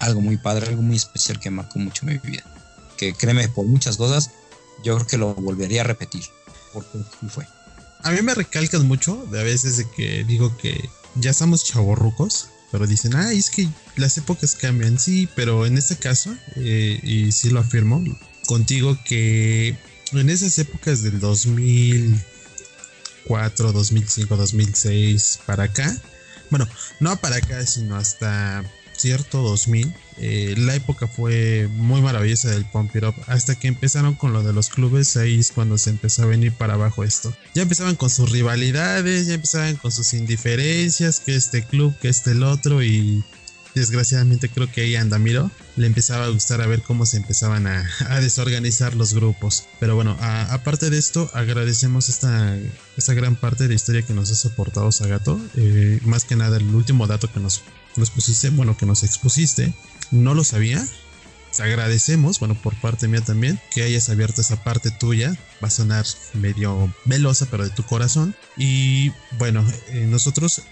E: algo muy padre, algo muy especial que marcó mucho mi vida. Que créeme, por muchas cosas, yo creo que lo volvería a repetir, porque fue
A: a mí me recalcas mucho de a veces de que digo que ya estamos chavorrucos, pero dicen, ah, es que las épocas cambian, sí, pero en este caso, eh, y sí lo afirmo contigo, que en esas épocas del 2004, 2005, 2006 para acá, bueno, no para acá, sino hasta cierto 2000, eh, la época fue muy maravillosa del Pump It Up. Hasta que empezaron con lo de los clubes, ahí es cuando se empezó a venir para abajo esto. Ya empezaban con sus rivalidades, ya empezaban con sus indiferencias, que este club, que este el otro, y desgraciadamente creo que ahí Andamiro le empezaba a gustar a ver cómo se empezaban a, desorganizar los grupos. Pero bueno, aparte de esto, agradecemos esta, esta gran parte de la historia que nos ha soportado Sagato. Eh, más que nada, el último dato que nos nos pusiste, bueno, que nos expusiste. No lo sabía. Te agradecemos, bueno, por parte mía también, que hayas abierto esa parte tuya. Va a sonar medio velosa, pero de tu corazón. Y bueno, eh, nosotros